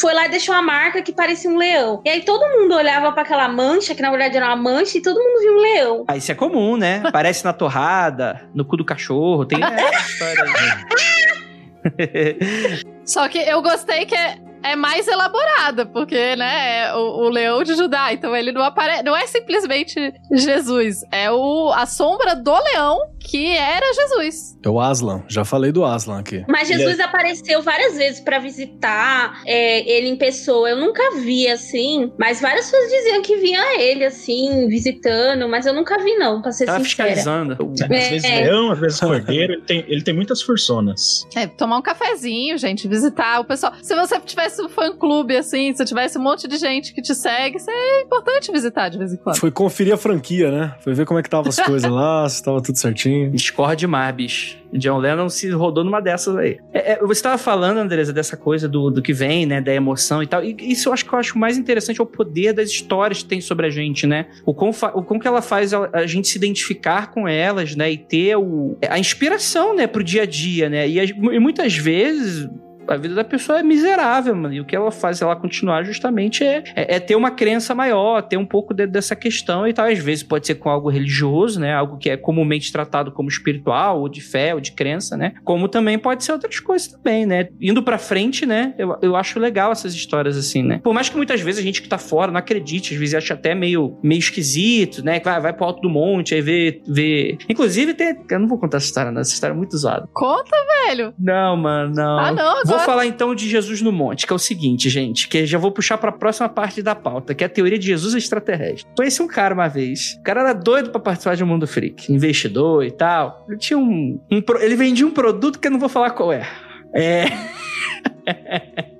foi lá e deixou uma marca que parecia um leão. E aí todo mundo olhava pra aquela mancha, que na verdade era uma mancha, e todo mundo viu um leão. Ah, isso é comum, né? <laughs> Aparece na torrada, no cu do cachorro. Tem <laughs> essa história aí. Só que eu gostei que é, é mais elaborada, porque, né, é o, o leão de Judá, então ele não aparece, não é simplesmente Jesus, é o, a sombra do leão que era Jesus. É o Aslan. Já falei do Aslan aqui. Mas Jesus apareceu várias vezes pra visitar é, ele em pessoa. Eu nunca vi assim, mas várias pessoas diziam que via ele assim, visitando, mas eu nunca vi, não, pra ser Tava sincera. fiscalizando. Às vezes É. leão, às vezes cordeiro, ele tem, ele tem muitas fursonas. É, tomar um cafezinho, gente, visitar o pessoal. Se você tivesse um fã-clube, assim, se tivesse um monte de gente que te segue, isso é importante visitar de vez em quando. Foi conferir a franquia, né? Foi ver como é que tava as <laughs> coisas lá, se tava tudo certinho. demais, bicho. John Lennon se rodou numa dessas aí. É, é, você estava falando, Andresa, dessa coisa do, do que vem, né? Da emoção e tal. E isso eu acho que eu acho mais interessante é o poder das histórias que tem sobre a gente, né? O quão, o quão que ela faz a, a, gente se identificar com elas, né? E ter o, a inspiração, né? Pro dia a dia, né? E, e muitas vezes a vida da pessoa é miserável, mano. E o que ela faz ela continuar justamente é, é, é ter uma crença maior, ter um pouco de, dessa questão e tal. Às vezes pode ser com algo religioso, né? Algo que é comumente tratado como espiritual, ou de fé, ou de crença, né? Como também pode ser outras coisas também, né? Indo pra frente, né? Eu, eu acho legal essas histórias assim, né? Por mais que muitas vezes a gente que tá fora não acredite, às vezes acha até meio, meio esquisito, né? Vai, vai pro alto do monte, aí vê. vê... Inclusive, tem. Eu não vou contar essa história, não. Essa história é muito zoada. Conta, velho! Não, mano, não. Ah, não, Vou falar então de Jesus no monte, que é o seguinte, gente, que já vou puxar para a próxima parte da pauta, que é a teoria de Jesus extraterrestre. Conheci um cara uma vez, o cara era doido para participar de um mundo freak, investidor e tal. Ele tinha um, um ele vendia um produto que eu não vou falar qual é. É <laughs>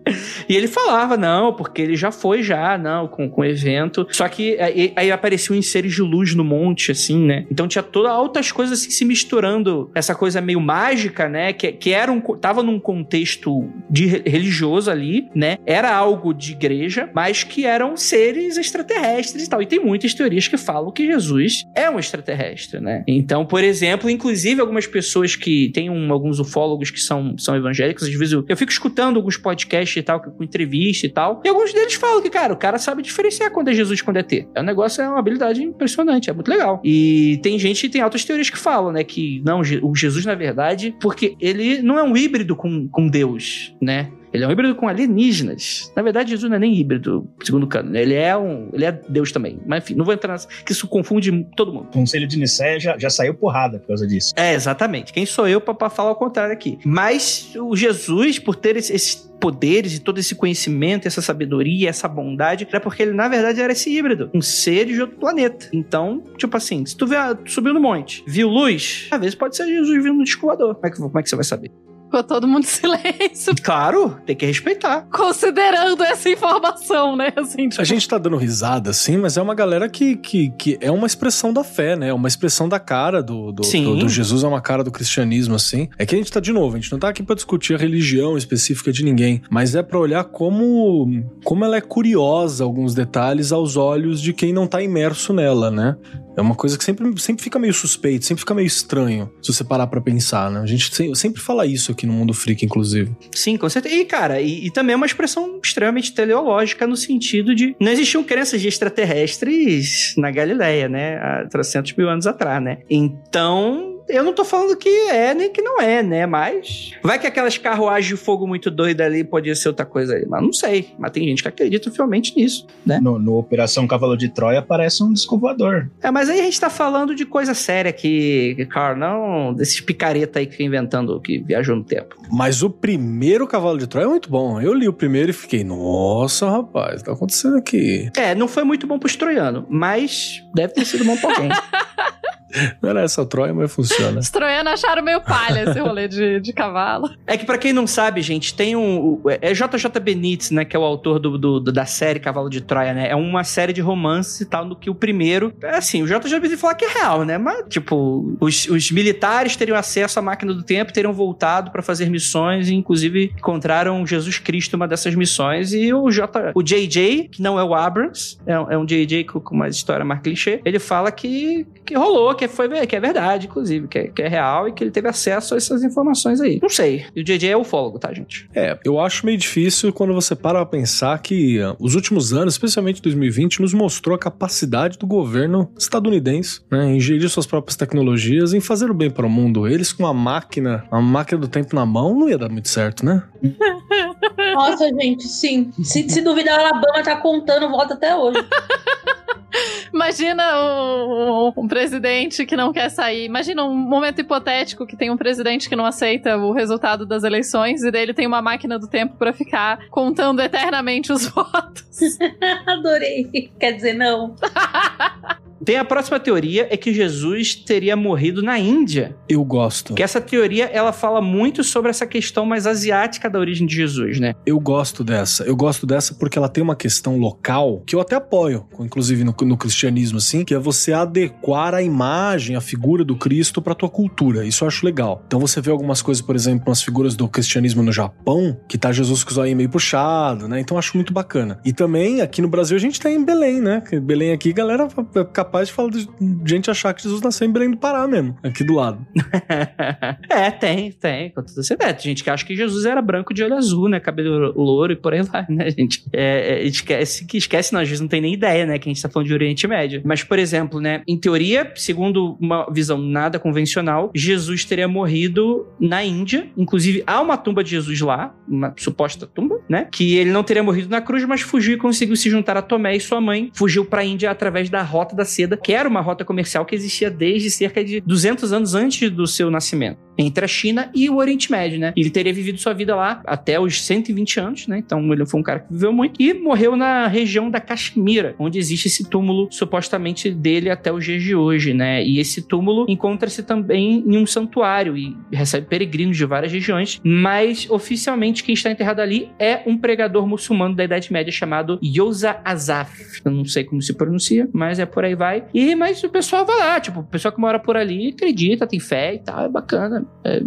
e ele falava, não, porque ele já foi já, não, com, com o evento. Só que aí, aí apareciam seres de luz no monte, assim, né? Então tinha todas outras coisas assim se misturando. Essa coisa meio mágica, né? Que, que era um, tava num contexto de religioso ali, né? Era algo de igreja, mas que eram seres extraterrestres e tal. E tem muitas teorias que falam que Jesus é um extraterrestre, né? Então, por exemplo, inclusive algumas pessoas que tem um, alguns ufólogos que são, são evangélicos, às vezes eu, eu fico escutando alguns podcasts e tal, com entrevista e tal. E alguns deles falam que, cara, o cara sabe diferenciar quando é Jesus e quando é T. É um negócio, é uma habilidade impressionante, é muito legal. E tem gente, tem altas teorias que falam, né, que não, o Jesus, na verdade, porque ele não é um híbrido com, com Deus, né? Ele é um híbrido com alienígenas. Na verdade, Jesus não é nem híbrido, segundo o cano. Ele é um. Ele é Deus também. Mas enfim, não vou entrar nessa. que isso confunde todo mundo. O conselho de Nicéia já, já saiu porrada por causa disso. É, exatamente. Quem sou eu para falar o contrário aqui? Mas o Jesus, por ter esses poderes e todo esse conhecimento, essa sabedoria, essa bondade, é porque ele, na verdade, era esse híbrido, um ser de outro planeta. Então, tipo assim, se tu vê, subiu no monte, viu luz, às vezes pode ser Jesus vindo no disco Como é como é que você vai saber? Ficou todo mundo em silêncio. <laughs> Claro, tem que respeitar. Considerando essa informação, né? Assim, tipo... A gente tá dando risada, sim, mas é uma galera que, que, que é uma expressão da fé, né? É uma expressão da cara do, do, do, do, Jesus, é uma cara do cristianismo, assim. É que a gente tá, de novo, a gente não tá aqui pra discutir a religião específica de ninguém, mas é pra olhar como, como ela é curiosa, alguns detalhes, aos olhos de quem não tá imerso nela, né? É uma coisa que sempre, sempre fica meio suspeito, sempre fica meio estranho, se você parar pra pensar, né? A gente sempre fala isso aqui no Mundo Freak, inclusive. Sim, com certeza. E, cara, e, e também é uma expressão extremamente teleológica no sentido de não existiam crenças de extraterrestres na Galileia, né? Há 300 mil anos atrás, né? Então, eu não tô falando que é nem que não é, né? Mas. Vai que aquelas carruagens de fogo muito doidas ali podia ser outra coisa aí. Mas não sei. Mas tem gente que acredita fielmente nisso, né? No, no Operação Cavalo de Troia aparece um descovador. É, mas aí a gente tá falando de coisa séria aqui, cara. Não desses picareta aí que fica inventando que viajou no tempo. Mas o primeiro Cavalo de Troia é muito bom. Eu li o primeiro e fiquei, nossa, rapaz, tá acontecendo aqui. É, não foi muito bom pro troiano, mas deve ter sido bom pra alguém. <laughs> Não era essa Troia, mas funciona. Os troianos acharam meio palha esse rolê de, de cavalo. É que para quem não sabe, gente, tem um... É JJ Benítez, né, que é o autor do, do, da série Cavalo de Troia, né? É uma série de romances e tal, no que o primeiro... É assim, o JJ Benítez fala que é real, né? Mas, tipo, os, os militares teriam acesso à máquina do tempo, teriam voltado para fazer missões e, inclusive, encontraram Jesus Cristo uma dessas missões e o J... O JJ, que não é o Abrams, é, é um JJ com uma história mais clichê, ele fala que, que rolou, que que, foi, que é verdade, inclusive, que é, que é real e que ele teve acesso a essas informações aí. Não sei. E o JJ é ufólogo, tá, gente? É, eu acho meio difícil quando você para pra pensar que uh, os últimos anos, especialmente 2020, nos mostrou a capacidade do governo estadunidense né, em gerir suas próprias tecnologias, em fazer o bem para o mundo. Eles com a máquina, a máquina do tempo na mão, não ia dar muito certo, né? <laughs> Nossa, gente, sim. Se, se duvidar, a Alabama tá contando voto até hoje. <laughs> Imagina um, um, presidente que não quer sair. Imagina um momento hipotético que tem um presidente que não aceita o resultado das eleições e dele tem uma máquina do tempo para ficar contando eternamente os <laughs> votos. <laughs> Adorei. Quer dizer, não. <laughs> Tem a próxima teoria, é que Jesus teria morrido na Índia. Eu gosto. Que essa teoria, ela fala muito sobre essa questão mais asiática da origem de Jesus, né? Eu gosto dessa. Eu gosto dessa porque ela tem uma questão local que eu até apoio, inclusive no, no cristianismo, assim, que é você adequar a imagem, a figura do Cristo pra tua cultura. Isso eu acho legal. Então você vê algumas coisas, por exemplo, nas figuras do cristianismo no Japão, que tá Jesus com os olhos meio puxado, né? Então eu acho muito bacana. E também aqui no Brasil a gente tem em Belém, né? Belém aqui, galera é capaz de falar de gente achar que Jesus nasceu em Belém do Pará mesmo, aqui do lado. <laughs> é, tem, tem. Com toda gente que acha que Jesus era branco de olho azul, né? Cabelo louro e por aí vai, né, gente? É, é, esquece que esquece, não, às vezes não tem nem ideia, né? Que a gente tá falando de Oriente Médio. Mas, por exemplo, né? Em teoria, segundo uma visão nada convencional, Jesus teria morrido na Índia. Inclusive, há uma tumba de Jesus lá, uma suposta tumba, né? Que ele não teria morrido na cruz, mas fugiu e conseguiu se juntar a Tomé e sua mãe. Fugiu pra Índia através da Rota da Seda, que era uma rota comercial que existia desde cerca de 200 anos antes do seu nascimento entre a China e o Oriente Médio, né? Ele teria vivido sua vida lá até os 120 anos, né? Então ele foi um cara que viveu muito e morreu na região da Caxemira, onde existe esse túmulo supostamente dele até os dias de hoje, né? E esse túmulo encontra-se também em um santuário e recebe peregrinos de várias regiões, mas oficialmente quem está enterrado ali é um pregador muçulmano da Idade Média chamado Yosa Azaf. Eu não sei como se pronuncia, mas é por aí vai. E mas o pessoal vai lá, tipo, o pessoal que mora por ali acredita, tem fé e tal, é bacana. É,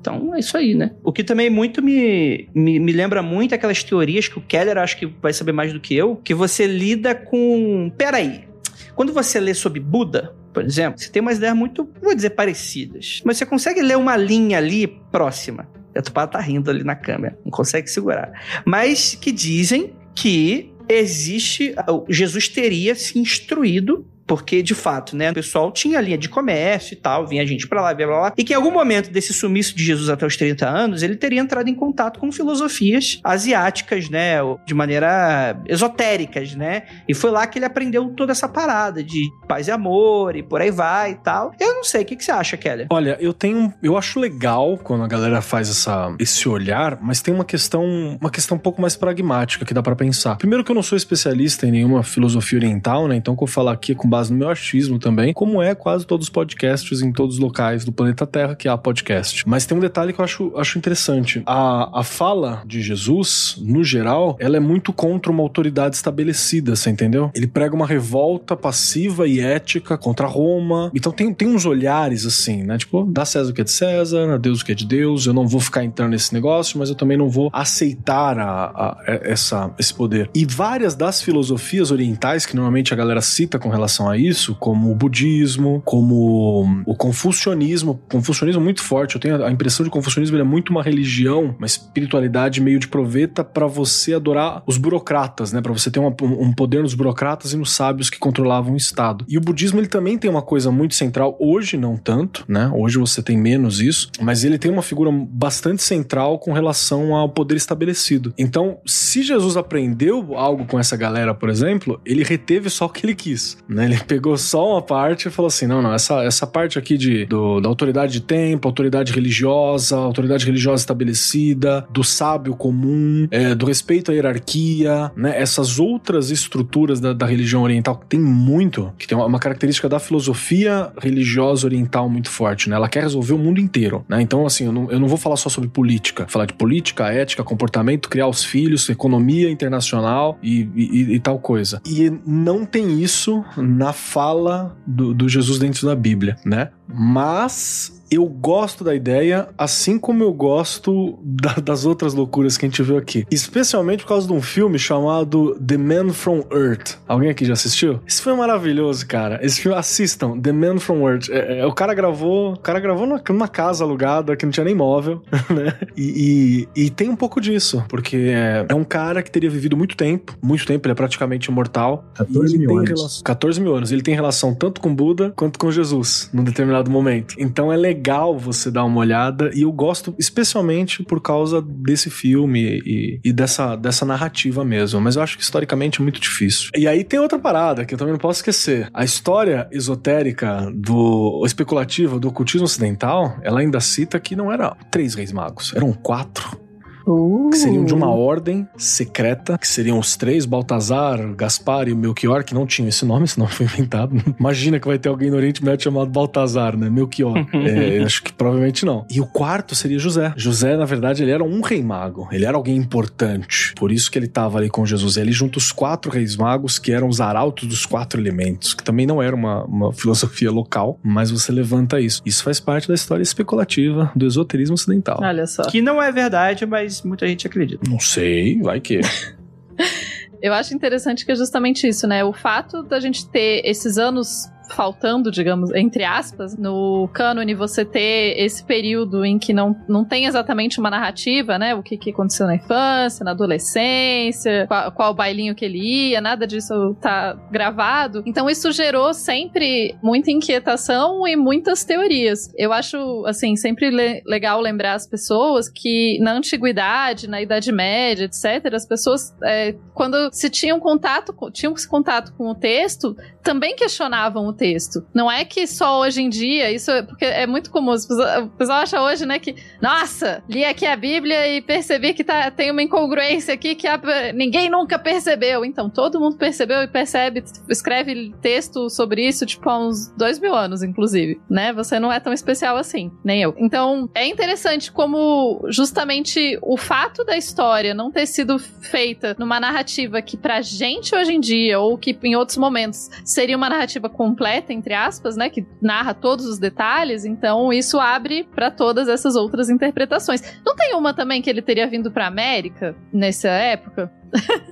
então é isso aí, né? O que também muito me, me, me, lembra muito aquelas teorias que o Keller acho que vai saber mais do que eu, que você lida com. Peraí. Quando você lê sobre Buda, por exemplo, você tem umas ideias muito, vou dizer, parecidas. Mas você consegue ler uma linha ali próxima. A Tupá tá rindo ali na câmera, não consegue segurar. Mas que dizem que existe. Jesus teria se instruído porque, de fato, né, o pessoal tinha linha de comércio e tal, vinha gente pra lá, blá, blá, blá. E que em algum momento desse sumiço de Jesus até os 30 anos, ele teria entrado em contato com filosofias asiáticas, né, de maneira esotéricas, né? E foi lá que ele aprendeu toda essa parada de paz e amor e por aí vai e tal. Eu não sei, o que, que você acha, Keller? Olha, eu tenho. Eu acho legal quando a galera faz essa, esse olhar, mas tem uma questão, uma questão um pouco mais pragmática que dá para pensar. Primeiro que eu não sou especialista em nenhuma filosofia oriental, né? Então, que eu falar aqui é com base base no meu achismo também, como é quase todos os podcasts em todos os locais do planeta Terra que há podcast. Mas tem um detalhe que eu acho, acho interessante. A, a fala de Jesus, no geral, ela é muito contra uma autoridade estabelecida, você entendeu? Ele prega uma revolta passiva e ética contra Roma. Então tem, tem uns olhares assim, né? Tipo, dá César o que é de César, Deus o que é de Deus. Eu não vou ficar entrando nesse negócio, mas eu também não vou aceitar a, a, essa, esse poder. E várias das filosofias orientais que normalmente a galera cita com relação a isso, como o budismo, como o confucionismo. Confucionismo muito forte. Eu tenho a impressão de que o confucionismo é muito uma religião, uma espiritualidade meio de proveta para você adorar os burocratas, né? Para você ter uma, um poder nos burocratas e nos sábios que controlavam o Estado. E o budismo ele também tem uma coisa muito central, hoje não tanto, né? Hoje você tem menos isso, mas ele tem uma figura bastante central com relação ao poder estabelecido. Então, se Jesus aprendeu algo com essa galera, por exemplo, ele reteve só o que ele quis, né? Ele <laughs> pegou só uma parte e falou assim: não, não, essa, essa parte aqui de, do, da autoridade de tempo, autoridade religiosa, autoridade religiosa estabelecida, do sábio comum, é, do respeito à hierarquia, né? Essas outras estruturas da, da religião oriental que tem muito, que tem uma, uma, característica da filosofia religiosa oriental muito forte, né? Ela quer resolver o mundo inteiro, né? Então, assim, eu não, eu não vou falar só sobre política, falar de política, ética, comportamento, criar os filhos, economia internacional e, e, e tal coisa. E não tem isso na fala do, do Jesus dentro da Bíblia, né? Mas eu gosto da ideia, assim como eu gosto da, das outras loucuras que a gente viu aqui. Especialmente por causa de um filme chamado The Man from Earth. Alguém aqui já assistiu? Esse filme é maravilhoso, cara. Esse filme, assistam, The Man from Earth. É, é, o cara gravou, o cara gravou numa, numa, casa alugada que não tinha nem móvel, <laughs> né? E, e, e, tem um pouco disso, porque é, é, um cara que teria vivido muito tempo, muito tempo, ele é praticamente imortal. 14 mil anos. Relação, 14 mil anos. Ele tem relação tanto com Buda quanto com Jesus, num determinado momento. Então é legal legal você dar uma olhada e eu gosto especialmente por causa desse filme e, e, dessa, dessa narrativa mesmo, mas eu acho que historicamente é muito difícil. E aí tem outra parada que eu também não posso esquecer. A história esotérica do especulativa do ocultismo ocidental, ela ainda cita que não era três reis magos, eram quatro que seriam de uma ordem secreta, que seriam os três, Baltazar, Gaspar e o Melchior, que não tinham esse nome, <laughs> esse nome foi inventado. Imagina que vai ter alguém no Oriente Médio chamado Baltazar, né? Melchior. <laughs> é, acho que provavelmente não. E o quarto seria José. José, na verdade, ele era um rei mago. Ele era alguém importante. Por isso que ele estava ali com Jesus. E ali junto os quatro reis magos, que eram os arautos dos quatro elementos, que também não era uma, uma <laughs> filosofia local, mas você levanta isso. Isso faz parte da história especulativa do esoterismo ocidental. Olha só. Que não é verdade, mas muita gente acredita. Não sei, vai que. <laughs> Eu acho interessante que é justamente isso, né? O fato da gente ter esses anos faltando, digamos, entre aspas, no cânone você ter esse período em que não, não tem exatamente uma narrativa, né? O que, que aconteceu na infância, na adolescência, qual, qual bailinho que ele ia, nada disso tá gravado. Então isso gerou sempre muita inquietação e muitas teorias. Eu acho, assim, sempre le legal lembrar as pessoas que na antiguidade, na Idade Média, etc., as pessoas, é, quando se tinham contato, tinham contato com o texto, também questionavam o texto. Não é que só hoje em dia, isso é porque é muito comum. O pessoal acha hoje, né, que, nossa, li aqui a Bíblia e percebi que tá, tem uma incongruência aqui que a, ninguém nunca percebeu. Então, todo mundo percebeu e percebe, escreve texto sobre isso, tipo, há uns dois mil anos, inclusive, né? Você não é tão especial assim, nem eu. Então, é interessante como justamente o fato da história não ter sido feita numa narrativa que pra gente hoje em dia, ou que em outros momentos seria uma narrativa completa, entre aspas, né? Que narra todos os detalhes. Então, isso abre para todas essas outras interpretações. Não tem uma também que ele teria vindo pra América nessa época?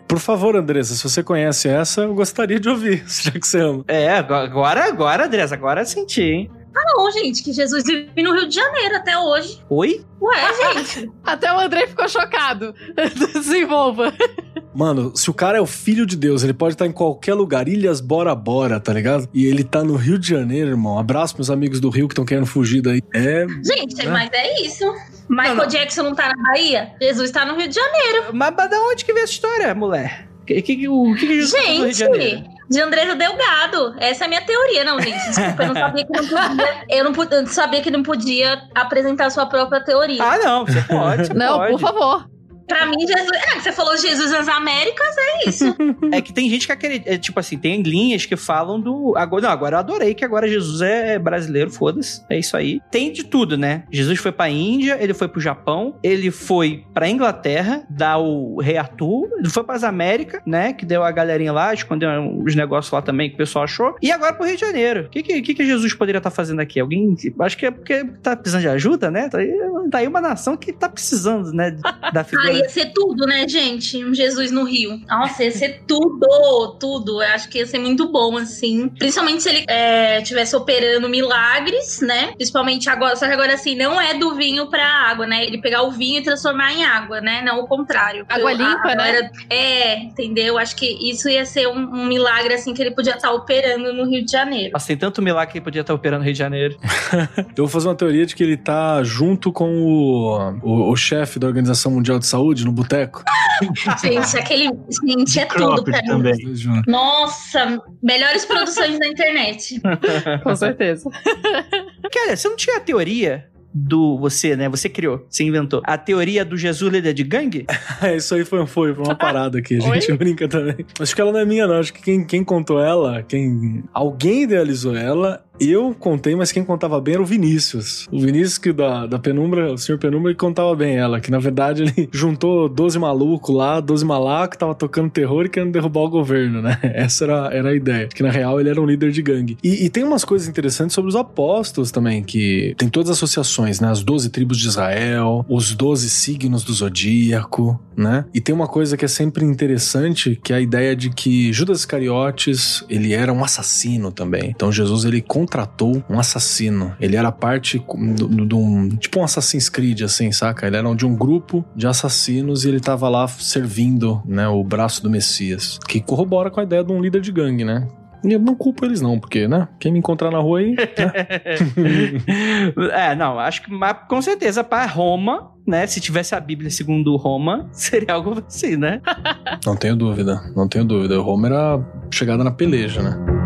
Por favor, Andressa, se você conhece essa, eu gostaria de ouvir, <laughs> já que você ama. É, agora, agora, Andressa, agora senti, hein? Ah, não, gente, que Jesus vive no Rio de Janeiro até hoje. Oi? Ué, gente. <laughs> Até o André ficou chocado. <laughs> Desenvolva. Mano, se o cara é o filho de Deus, ele pode estar em qualquer lugar, Ilhas Bora Bora, tá ligado? E ele tá no Rio de Janeiro, irmão. Abraço meus amigos do Rio que estão querendo fugir daí. É. Gente, né? mas é isso. Michael Não, não. Jackson não tá na Bahia? Jesus tá no Rio de Janeiro. Mas, mas da onde que veio essa história, mulher? Que, que, o que, que Jesus fez no Rio de Janeiro? De Andresa Delgado. Essa é a minha teoria, não, gente. Desculpa, eu não sabia que não podia. Eu não, eu sabia que não podia apresentar a sua própria teoria. Ah, não, você pode. você Não, pode. por favor. Pra mim, Jesus. É, você falou Jesus nas Américas, é isso. <laughs> É que tem gente que acredita. é, tipo assim, tem linhas que falam do. Agora, não, agora eu adorei que agora Jesus é brasileiro, foda-se. É isso aí. Tem de tudo, né? Jesus foi pra Índia, ele foi pro Japão, ele foi pra Inglaterra, dar o Rei Arthur, ele foi pras Américas, né? Que deu a galerinha lá, escondeu os negócios lá também que o pessoal achou. E agora pro Rio de Janeiro. O que, que, que Jesus poderia estar fazendo aqui? Alguém. Acho que é porque tá precisando de ajuda, né? Tá aí, tá aí uma nação que tá precisando, né? Da figura. Ia ser tudo, né, gente? Um Jesus no Rio. Nossa, ia ser tudo, tudo. Eu acho que ia ser muito bom, assim. Principalmente se ele é, tivesse operando milagres, né? Principalmente agora. Só que agora, assim, não é do vinho pra água, né? Ele pegar o vinho e transformar em água, né? Não o contrário. Água Eu- limpa, né? É, entendeu? Acho que isso ia ser um, um milagre, assim, que ele podia estar operando no Rio de Janeiro. Nossa, tem tanto milagre que ele podia estar operando no Rio de Janeiro. <laughs> Eu vou fazer uma teoria de que ele tá junto com o, o, o chefe da Organização Mundial de Saúde no boteco. <laughs> Gente, aquele. Gente, é tudo pra mim. também. Nossa, melhores produções da internet. <laughs> Com certeza. <laughs> Cara, você não tinha a teoria do. Você, né? Você criou, você inventou. A teoria do Jesus líder de gangue? É, isso aí foi, foi, foi uma parada aqui. A gente Oi? brinca também. Acho que ela não é minha, não. Acho que quem, quem contou ela, quem. Alguém idealizou ela. Eu contei, mas quem contava bem era o Vinícius. O Vinícius que da, da Penumbra, o senhor Penumbra, que contava bem ela. Que na verdade ele <laughs> juntou 12 malucos lá, 12 malacos, tava tocando terror e querendo derrubar o governo, né? <laughs> Essa era, era a ideia. Que na real ele era um líder de gangue. E, e tem umas coisas interessantes sobre os apóstolos também, que tem todas as associações, né? As 12 tribos de Israel, os 12 signos do zodíaco, né? E tem uma coisa que é sempre interessante, que é a ideia de que Judas Iscariotes, ele era um assassino também. Então Jesus, ele contratou um assassino. Ele era parte de um, tipo um Assassin's Creed, assim, saca? Ele era de um grupo de assassinos e ele tava lá servindo, né, o braço do Messias. Que corrobora com a ideia de um líder de gangue, né? E eu não culpo eles não, porque, né? Quem me encontrar na rua aí, né? <laughs> é, não, acho que mas, com certeza para Roma, né? Se tivesse a Bíblia segundo Roma, <laughs> seria algo assim, né? Não tenho dúvida, não tenho dúvida. O Homer era chegada na peleja, né?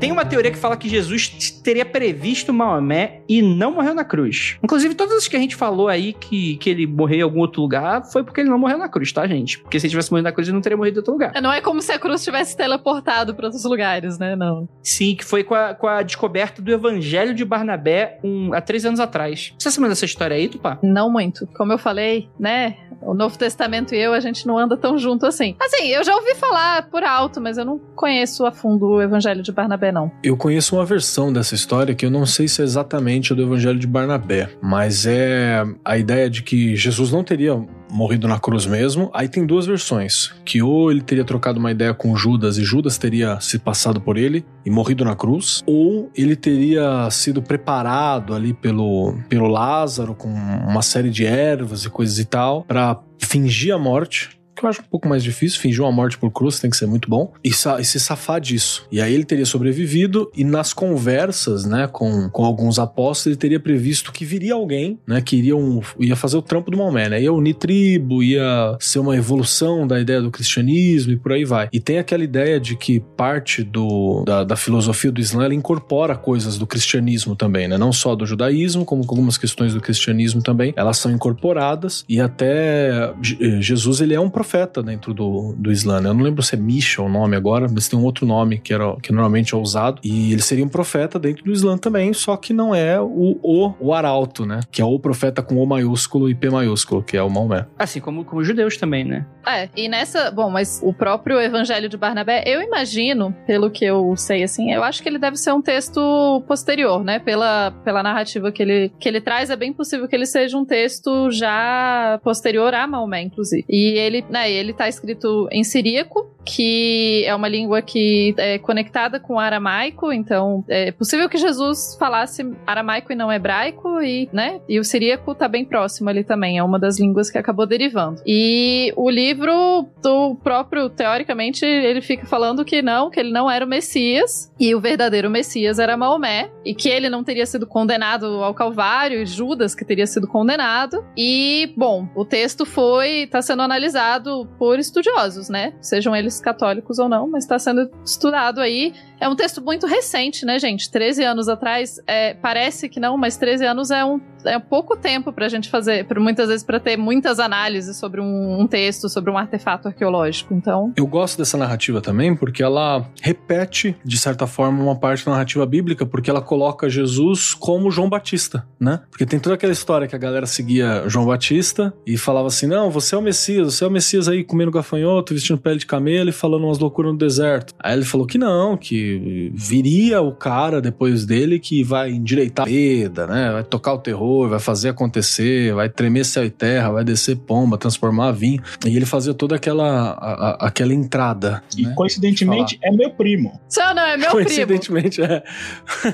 Tem uma teoria que fala que Jesus teria previsto Maomé e não morreu na cruz. Inclusive, todas as que a gente falou aí que, que ele morreu em algum outro lugar foi porque ele não morreu na cruz, tá, gente? Porque se ele tivesse morrido na cruz, ele não teria morrido em outro lugar. É, Não é como se a cruz tivesse teleportado para outros lugares, né? Não. Sim, que foi com a, com a descoberta do Evangelho de Barnabé um, há três anos atrás. Você se lembra dessa história aí, Tupá? Não muito. Como eu falei, né? O Novo Testamento e eu, a gente não anda tão junto assim. Assim, eu já ouvi falar por alto, mas eu não conheço a fundo o Evangelho de Barnabé, não. Eu conheço uma versão dessa história que eu não sei se é exatamente a do Evangelho de Barnabé, mas é a ideia de que Jesus não teria morrido na cruz mesmo. Aí tem duas versões, que ou ele teria trocado uma ideia com Judas e Judas teria se passado por ele e morrido na cruz, ou ele teria sido preparado ali pelo, pelo Lázaro com uma série de ervas e coisas e tal para fingir a morte que eu acho um pouco mais difícil, fingir uma morte por cruz tem que ser muito bom, e, sa e se safar disso. E aí ele teria sobrevivido, e nas conversas, né, com, com alguns apóstolos, ele teria previsto que viria alguém, né, que iria, um, ia fazer o trampo do Maomé, né, ia unir tribo, ia ser uma evolução da ideia do cristianismo e por aí vai. E tem aquela ideia de que parte do, da, da filosofia do Islã, ela incorpora coisas do cristianismo também, né, não só do judaísmo, como algumas questões do cristianismo também, elas são incorporadas, e até Jesus, ele é um profeta dentro do, do Islã. né? Eu não lembro se é Misha o nome agora, mas tem um outro nome que, era, que normalmente é usado. E ele seria um profeta dentro do Islã também, só que não é o O, o Arauto, né? Que é o profeta com O maiúsculo e P maiúsculo, que é o Maomé. Assim como, como os judeus também, né? É, e nessa. Bom, mas o próprio Evangelho de Barnabé, eu imagino, pelo que eu sei, assim, eu acho que ele deve ser um texto posterior, né? Pela, pela narrativa que ele, que ele traz, é bem possível que ele seja um texto já posterior a Maomé, inclusive. E ele, né, ele tá escrito em siríaco, que é uma língua que é conectada com o aramaico, então é possível que Jesus falasse aramaico e não hebraico, e, né, e o siríaco tá bem próximo ali também, é uma das línguas que acabou derivando. E o livro do próprio, teoricamente, ele fica falando que não, que ele não era o Messias, e o verdadeiro Messias era Maomé, e que ele não teria sido condenado ao Calvário, e Judas que teria sido condenado. E, bom, o texto foi, tá sendo analisado por estudiosos, né? Sejam eles católicos ou não, mas está sendo estudado aí. É um texto muito recente, né, gente? 13 anos atrás, é, parece que não, mas 13 anos é um é pouco tempo pra gente fazer, pra, muitas vezes para ter muitas análises sobre um, um, texto, sobre um artefato arqueológico. Então, eu gosto dessa narrativa também porque ela repete de certa forma uma parte da narrativa bíblica, porque ela coloca Jesus como João Batista, né? Porque tem toda aquela história que a galera seguia João Batista e falava assim: "Não, você é o Messias, você é o Messias aí comendo gafanhoto, vestindo pele de camelo e falando umas loucuras no deserto". Aí ele falou que não, que viria o cara depois dele que vai endireitar a vida, né? Vai tocar o terror vai fazer acontecer, vai tremer céu e terra, vai descer pomba, transformar vinho. E ele fazia toda aquela, a, a, aquela entrada. E né? coincidentemente é meu primo. Só não, é meu coincidentemente, primo.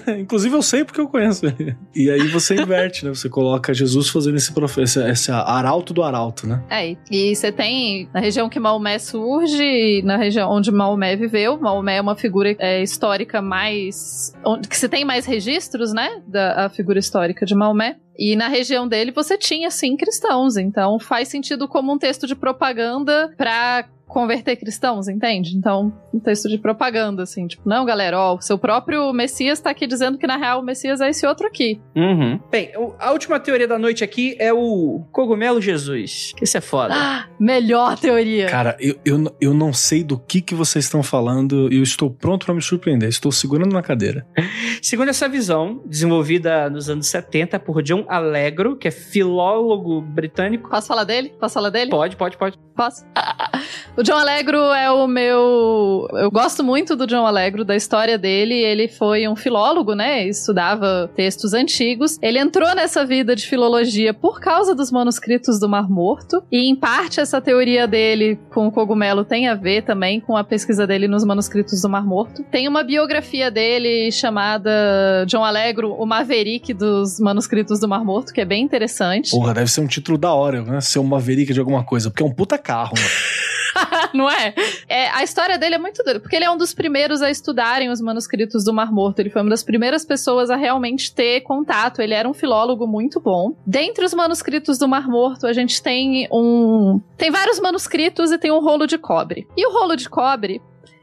é. <laughs> Inclusive eu sei porque eu conheço ele. E aí você inverte, né? Você coloca Jesus fazendo esse professor, esse arauto do arauto, né? É, e você tem na região que Maomé surge, na região onde Maomé viveu, Maomé é uma figura é, histórica mais. Onde, que você tem mais registros, né? Da a figura histórica de Maomé. E na região dele você tinha, sim, cristãos. Então faz sentido como um texto de propaganda para converter cristãos, entende? Então, um texto de propaganda, assim, tipo, não, galera, ó, o seu próprio Messias tá aqui dizendo que na real o Messias é esse outro aqui. Uhum. Bem, a última teoria da noite aqui é o cogumelo Jesus. Que isso é foda. Ah, melhor teoria. Cara, eu, eu, eu não sei do que que vocês estão falando e eu estou pronto para me surpreender. Estou segurando na cadeira. <laughs> Segundo essa visão, desenvolvida nos anos 70 por John Allegro, que é filólogo britânico. Posso falar dele? Posso falar dele? Pode, pode, pode. Posso? O John Allegro é o meu. Eu gosto muito do John Allegro, da história dele. Ele foi um filólogo, né? Estudava textos antigos. Ele entrou nessa vida de filologia por causa dos manuscritos do Mar Morto. E, em parte, essa teoria dele com o cogumelo tem a ver também com a pesquisa dele nos manuscritos do Mar Morto. Tem uma biografia dele chamada John Allegro, o Maverick dos manuscritos do Mar Morto, que é bem interessante. Porra, deve ser um título da hora, né? Ser um Maverick de alguma coisa, porque é um puta carro, mano. <laughs> <laughs> não é? é? A história dele é muito doida, porque ele é um dos primeiros a estudarem os manuscritos do Mar Morto. Ele foi uma das primeiras pessoas a realmente ter contato. Ele era um filólogo muito bom. Dentre os manuscritos do Mar Morto, a gente tem um. Tem vários manuscritos e tem um rolo de cobre. E o rolo de cobre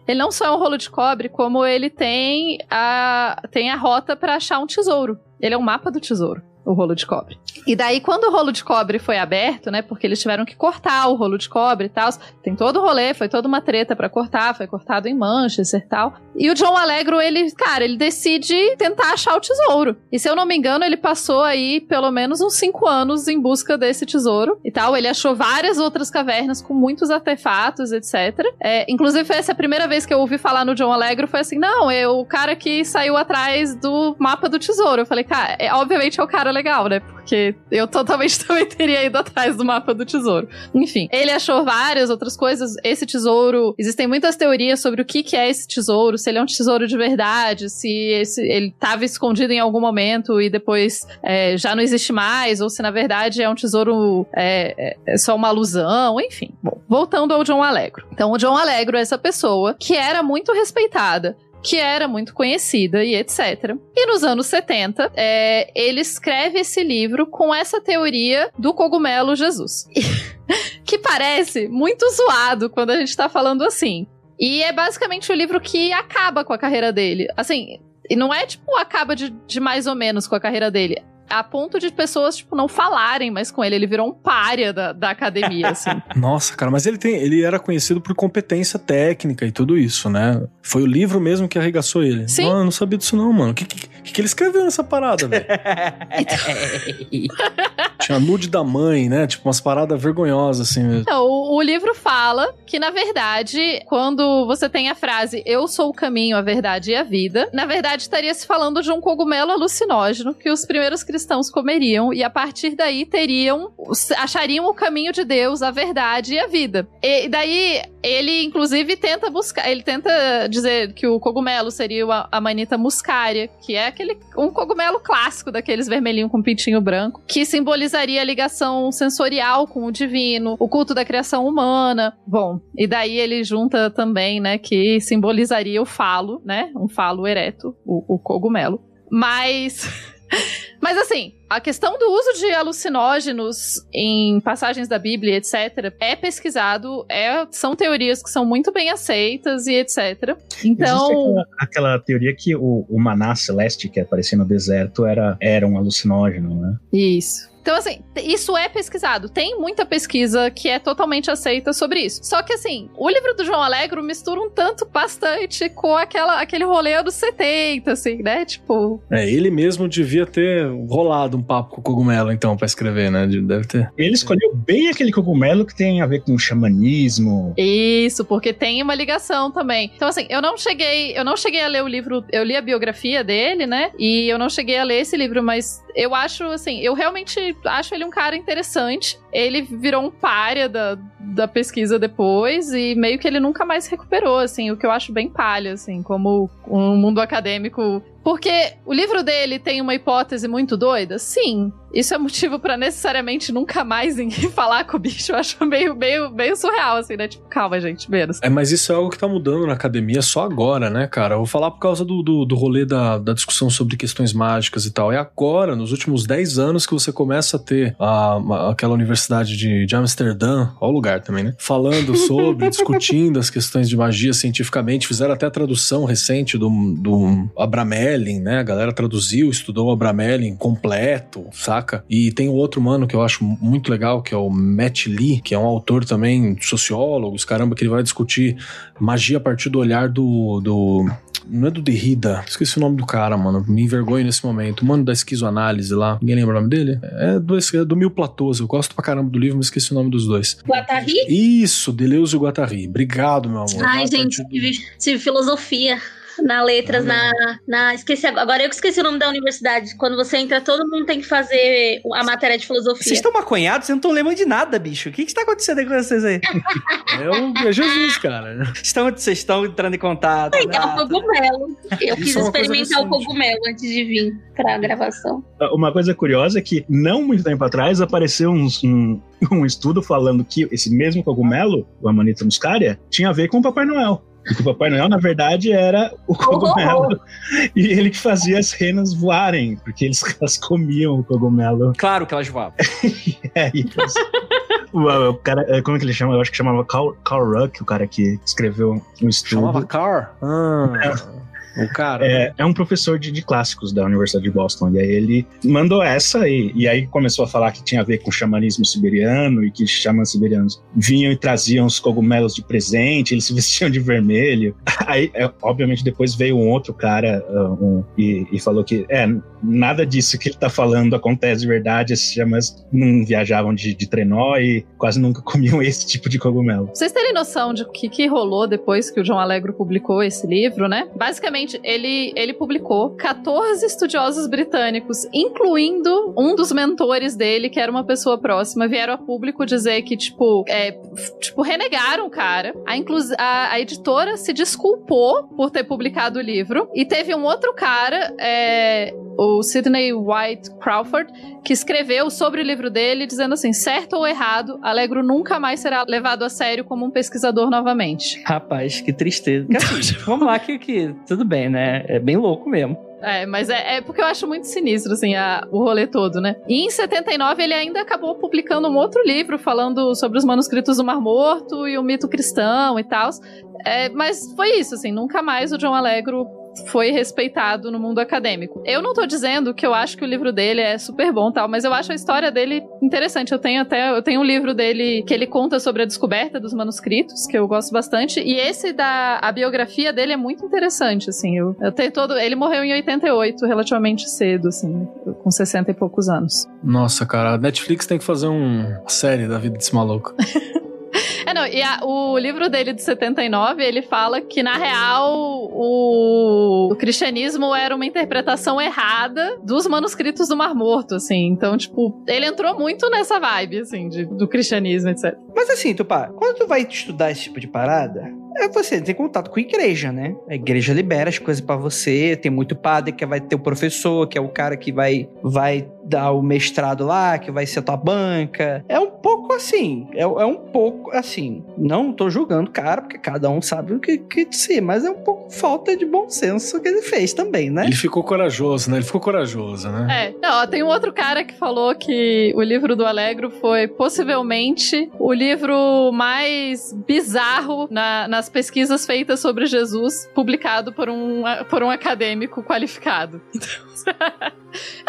ele não só é um rolo de cobre, como ele tem a, tem a rota pra achar um tesouro. Ele é um mapa do tesouro. O rolo de cobre. E daí, quando o rolo de cobre foi aberto, né? Porque eles tiveram que cortar o rolo de cobre e tal. Tem todo o rolê, foi toda uma treta pra cortar, foi cortado em Manchester e tal. E o John Allegro, ele, cara, ele decide tentar achar o tesouro. E se eu não me engano, ele passou aí pelo menos uns cinco anos em busca desse tesouro e tal. Ele achou várias outras cavernas com muitos artefatos, etc. É, inclusive, foi essa a primeira vez que eu ouvi falar no John Allegro. Foi assim: não, é o cara que saiu atrás do mapa do tesouro. Eu falei, cara, é, obviamente é o cara legal, né? Porque eu totalmente <laughs> também teria ido atrás do mapa do tesouro. Enfim, ele achou várias outras coisas. Esse tesouro, existem muitas teorias sobre o que, que é esse tesouro, se ele é um tesouro de verdade, se esse, ele estava escondido em algum momento e depois é, já não existe mais, ou se na verdade é um tesouro é, é, é só uma alusão, enfim. Bom, voltando ao John Alegro. Então, o John Alegro é essa pessoa que era muito respeitada que era muito conhecida e etc. E nos anos 70, é, ele escreve esse livro com essa teoria do cogumelo Jesus. <laughs> que parece muito zoado quando a gente tá falando assim. E é basicamente o livro que acaba com a carreira dele. Assim, e não é tipo acaba de, de mais ou menos com a carreira dele a ponto de pessoas, tipo, não falarem mais com ele. Ele virou um párea da, da academia, assim. <laughs> Nossa, cara, mas ele tem, ele era conhecido por competência técnica e tudo isso, né? Foi o livro mesmo que arregaçou ele. Sim. Não, eu não sabia disso não, mano. O que, que, que ele escreveu nessa parada, velho? <laughs> Tinha nude da mãe, né? Tipo, umas paradas vergonhosas, assim mesmo. Não, o, o livro fala que, na verdade, quando você tem a frase eu sou o caminho, a verdade e a vida, na verdade estaria se falando de um cogumelo alucinógeno que os primeiros cristãos comeriam e a partir daí teriam, achariam o caminho de Deus, a verdade e a vida. E daí ele, inclusive, tenta buscar, ele tenta dizer que o cogumelo seria a, a manita muscária, que é aquele um cogumelo clássico daqueles vermelhinho com pintinho branco, que simbolizaria a ligação sensorial com o divino, o culto da criação humana. Bom, e daí ele junta também, né, que simbolizaria o falo, né, um falo ereto, o, o cogumelo. Mas <laughs> Mas assim, a questão do uso de alucinógenos em passagens da Bíblia, etc., é pesquisado, é, são teorias que são muito bem aceitas e etc. Então. Aquela, aquela, teoria que o, o maná celeste que aparecia no deserto era, era um alucinógeno, né? Isso. Então, assim, isso é pesquisado. Tem muita pesquisa que é totalmente aceita sobre isso. Só que, assim, o livro do João Alegro mistura um tanto bastante com aquela, aquele rolê dos 70, assim, né? Tipo. É, ele mesmo devia ter rolado um papo com o cogumelo, então, pra escrever, né? Deve ter. Ele escolheu bem aquele cogumelo que tem a ver com xamanismo. Isso, porque tem uma ligação também. Então, assim, eu não cheguei, eu não cheguei a ler o livro, eu li a biografia dele, né? E eu não cheguei a ler esse livro, mas eu acho, assim, eu realmente acho ele um cara interessante. Ele virou um párea da, da pesquisa depois e meio que ele nunca mais recuperou, assim, o que eu acho bem palha, assim, como um mundo acadêmico porque o livro dele tem uma hipótese muito doida? Sim. Isso é motivo para necessariamente nunca mais ninguém <laughs> falar com o bicho. Eu acho meio, meio, meio surreal, assim, né? Tipo, calma, gente, menos. É, mas isso é algo que tá mudando na academia só agora, né, cara? Eu vou falar por causa do, do, do rolê da, da discussão sobre questões mágicas e tal. É agora, nos últimos 10 anos, que você começa a ter a, a, aquela universidade de, de Amsterdã, ó o lugar também, né? Falando <laughs> sobre, discutindo as questões de magia cientificamente. Fizeram até a tradução recente do, do Abramelin né? A galera traduziu, estudou o Abramelin completo, saca? E tem outro mano que eu acho muito legal, que é o Matt Lee, que é um autor também, sociólogo, caramba, que ele vai discutir magia a partir do olhar do, do não é do Derrida. Esqueci o nome do cara, mano. Me envergonho nesse momento. Mano da esquizoanálise lá. Ninguém lembra o nome dele? É do, é do Mil Platôs. Eu gosto pra caramba do livro, mas esqueci o nome dos dois. Guattari? Isso, Deleuze e Guattari. Obrigado, meu amor. Ai, gente, do... tive filosofia na letras, na, na. Esqueci agora. Eu que esqueci o nome da universidade. Quando você entra, todo mundo tem que fazer a matéria de filosofia. Vocês estão maconhados? Vocês não estão lembrando de nada, bicho. O que, que está acontecendo aí com vocês aí? <laughs> é, o, é Jesus, cara. Estão, vocês estão entrando em contato. É, é o cogumelo. Eu quis é experimentar o cogumelo antes de vir para a gravação. Ah, uma coisa curiosa é que, não muito tempo atrás, apareceu um, um, um estudo falando que esse mesmo cogumelo, o Amanita muscaria, tinha a ver com o Papai Noel. Porque o Papai Noel, na verdade, era o cogumelo. E ele que fazia as renas voarem, porque eles, <laughs> elas comiam o cogumelo. Claro que elas voavam. <laughs> é, e elas O, o cara, é, como é que ele chama? Eu acho que chamava Carl, Carl Ruck, o cara que escreveu um estudo. Chamava Car? Ah, o cara. É, é um professor de, de clássicos da Universidade de Boston. E aí ele mandou essa e, e aí começou a falar que tinha a ver com xamanismo siberiano e que xamãs siberianos vinham e traziam os cogumelos de presente, eles se vestiam de vermelho. <laughs> Aí, é, obviamente, depois veio um outro cara uh, um, e, e falou que é, nada disso que ele tá falando acontece de verdade. Esses xamãs não viajavam de, de trenó e quase nunca <laughs> comiam esse tipo de cogumelo. Pra vocês terem noção de o que, que rolou depois que o João Alegro publicou esse livro, né? Basicamente, ele, ele publicou 14 estudiosos britânicos, incluindo um dos mentores dele, que era uma pessoa próxima, vieram a público dizer que, tipo, é, tipo renegaram o cara. A, a, a editora se desculpou por ter publicado o livro. E teve um outro cara, é, o Sidney White Crawford, que escreveu sobre o livro dele, dizendo assim: certo ou errado, Alegro nunca mais será levado a sério como um pesquisador novamente. Rapaz, que tristeza. Assim, <laughs> vamos lá, que, que tudo bem, né? É bem louco mesmo. É, mas é, é porque eu acho muito sinistro, assim, a- o rolê todo, né? E em 79 ele ainda acabou publicando um outro livro falando sobre os manuscritos do Mar Morto e o mito cristão e tal. É, mas foi isso, assim, nunca mais o John Alegro foi respeitado no mundo acadêmico. Eu não tô dizendo que eu acho que o livro dele é super bom tal, mas eu acho a história dele interessante. Eu tenho até eu tenho um livro dele que ele conta sobre a descoberta dos manuscritos, que eu gosto bastante, e esse da a biografia dele é muito interessante, assim. Eu, eu tenho todo, ele morreu em 88, relativamente cedo, assim, com 60 e poucos anos. Nossa, cara, a Netflix tem que fazer um- uma série da vida desse maluco. <laughs> Não, e a- o livro dele de 79, ele fala que, na real, o, o cristianismo era uma interpretação errada dos manuscritos do Mar Morto, assim. Então, tipo, ele entrou muito nessa vibe, assim, de- do cristianismo, etc. Mas assim, Tupá, quando tu vai estudar esse tipo de parada, é você tem contato com a igreja, né? A igreja libera as coisas pra você, tem muito padre que vai ter o professor, que é o cara que vai, vai dar o mestrado lá, que vai ser a tua banca. É um pouco assim, é, é um pouco assim. Não tô julgando o cara, porque cada um sabe o que, que ser, mas é um pouco falta de bom senso que ele fez também, né? Ele ficou corajoso, né? Ele ficou corajoso, né? É, não, ó, tem um outro cara que falou que o livro do Alegro foi possivelmente o livro mais bizarro na- nas pesquisas feitas sobre Jesus, publicado por um, por um acadêmico qualificado. Então, <laughs>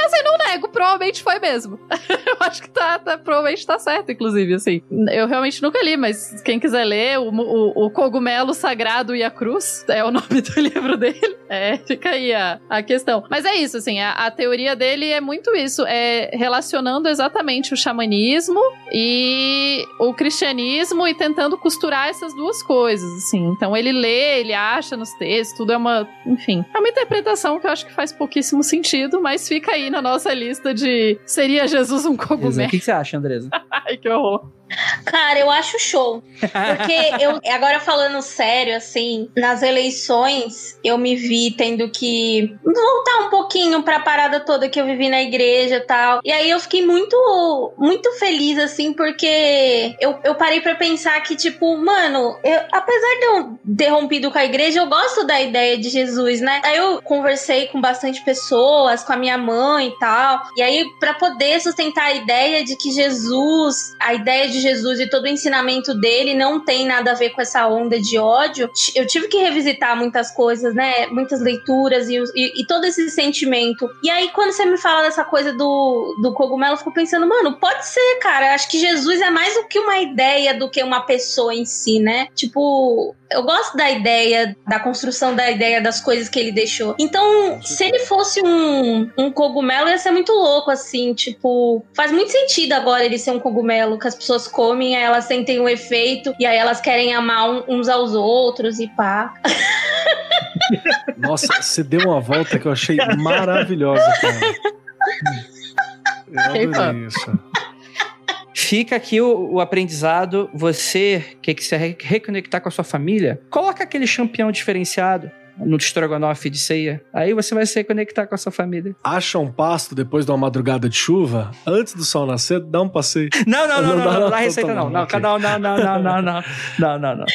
nego, provavelmente foi mesmo. <laughs> eu acho que tá, tá- provavelmente tá certo, inclusive, assim. Eu realmente nunca li, mas quem quiser ler, o, o- o Cogumelo Sagrado e a Cruz é o <laughs> nome do livro dele. É, fica aí a, a questão. Mas é isso, assim, a, a teoria dele é muito isso, é relacionando exatamente o xamanismo e o cristianismo e tentando costurar essas duas coisas, assim. Então ele lê, ele acha nos textos, tudo é uma, enfim, é uma interpretação que eu acho que faz pouquíssimo sentido, mas fica aí na nossa lista de seria Jesus um O cogumelo? que, que você acha, Andresa? <laughs> Ai, que horror. Cara, eu acho show. Porque eu, agora falando sério, assim, nas eleições, eu me vi tendo que voltar um pouquinho pra parada toda que eu vivi na igreja e tal. E aí eu fiquei muito, muito feliz, assim, porque eu, eu parei pra pensar que, tipo, mano, eu- apesar de eu ter rompido com a igreja, eu gosto da ideia de Jesus, né? Aí eu conversei com bastante pessoas, com a minha mãe e tal. E aí, pra poder sustentar a ideia de que Jesus, a ideia de Jesus e todo o ensinamento dele não tem nada a ver com essa onda de ódio, eu tive que revisitar muitas coisas, né? Muitas leituras e, e- e todo esse sentimento. E aí, quando você me fala dessa coisa do, do cogumelo, eu fico pensando, mano, pode ser, cara. Acho que Jesus é mais do que uma ideia do que uma pessoa em si, né? Tipo, eu gosto da ideia, da construção da ideia das coisas que ele deixou. Então, se ele fosse um, um cogumelo, ia ser muito louco, assim. Tipo, faz muito sentido agora ele ser um cogumelo, que as pessoas comem, aí elas sentem o efeito, e aí elas querem amar um- uns aos outros e pá. <laughs> Nossa, você deu uma volta que eu achei maravilhosa, cara. Eu adorei isso. Fica aqui o, o aprendizado. Você que quiser re- reconectar com a sua família, coloca aquele campeão diferenciado no estrogonofe de ceia. Aí você vai se reconectar com a sua família. Acha um pasto depois de uma madrugada de chuva, antes do sol nascer, dá um passeio. Não, <laughs> não, não, não, não, não dá receita não. Não, não, não, não, não, não, não, não, não, <laughs> não.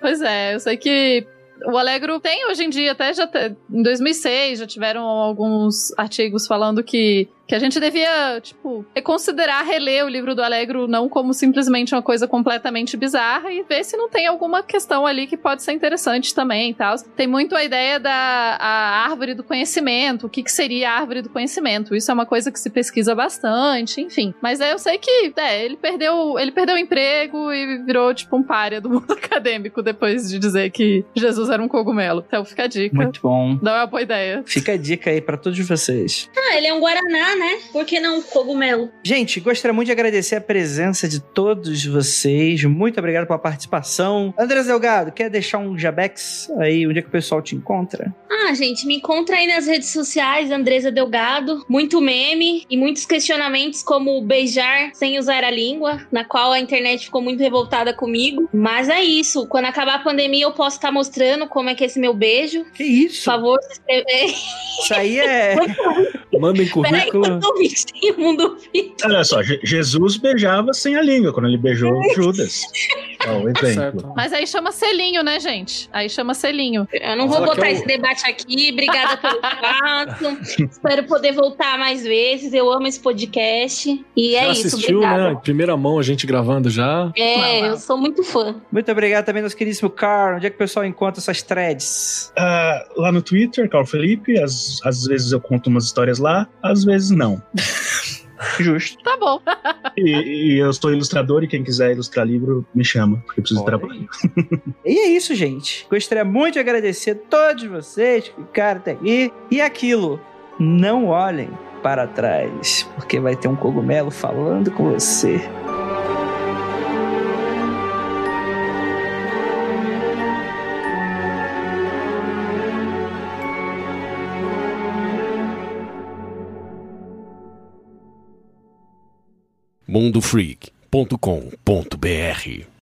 Pois é, eu sei que o Alegro tem hoje em dia, até já em 2006 já tiveram alguns artigos falando que Que a gente devia, tipo, considerar reler o livro do Alegro não como simplesmente uma coisa completamente bizarra e ver se não tem alguma questão ali que pode ser interessante também e tal. Tem muito a ideia da a árvore do conhecimento, o que, que seria a árvore do conhecimento. Isso é uma coisa que se pesquisa bastante, enfim. Mas é, eu sei que, é, ele perdeu, ele perdeu o emprego e virou, tipo, um párea do mundo <laughs> acadêmico depois de dizer que Jesus era um cogumelo. Então fica a dica. Muito bom. Não é uma boa ideia. Fica a dica aí pra todos vocês. Ah, ele é um Guaraná, né? Por que não cogumelo? Gente, gostaria muito de agradecer a presença de todos vocês. Muito obrigado pela participação. Andrés Delgado, quer deixar um jabex aí, onde é que o pessoal te encontra? Ah, gente, me encontra aí nas redes sociais, Andresa Delgado. Muito meme e muitos questionamentos como beijar sem usar a língua, na qual a internet ficou muito revoltada comigo. Mas é isso. Quando acabar a pandemia, eu posso estar mostrando como é que é esse meu beijo. Que isso? Por favor, se inscrever. Isso aí é. <laughs> <laughs> Mandem currículo. Eu mundo <laughs> fit. Olha só, Je- Jesus beijava sem a língua quando ele beijou Judas. O <laughs> exemplo. Certo. Mas aí chama selinho, né, gente? Aí chama selinho. Eu não Mas vou botar o- esse debate aqui. Obrigada pelo <laughs> espaço. Espero poder voltar mais vezes. Eu amo esse podcast. E é já isso, assistiu, obrigada. né? Em primeira mão a gente gravando já. É, eu sou muito fã. Muito obrigado também, nosso queridíssimo Carl. Onde é que o pessoal encontra essas threads? Ah, lá no Twitter, Carl Felipe, às, às vezes eu conto umas histórias lá, às vezes não. <laughs> Justo. Tá bom. E, e eu sou ilustrador e quem quiser ilustrar livro, me chama, porque eu preciso de Olha trabalho. E é isso, gente. Gostaria muito de agradecer a todos vocês que ficaram até aqui. E aquilo, não olhem para trás, porque vai ter um cogumelo falando com você. mundofreak.com.br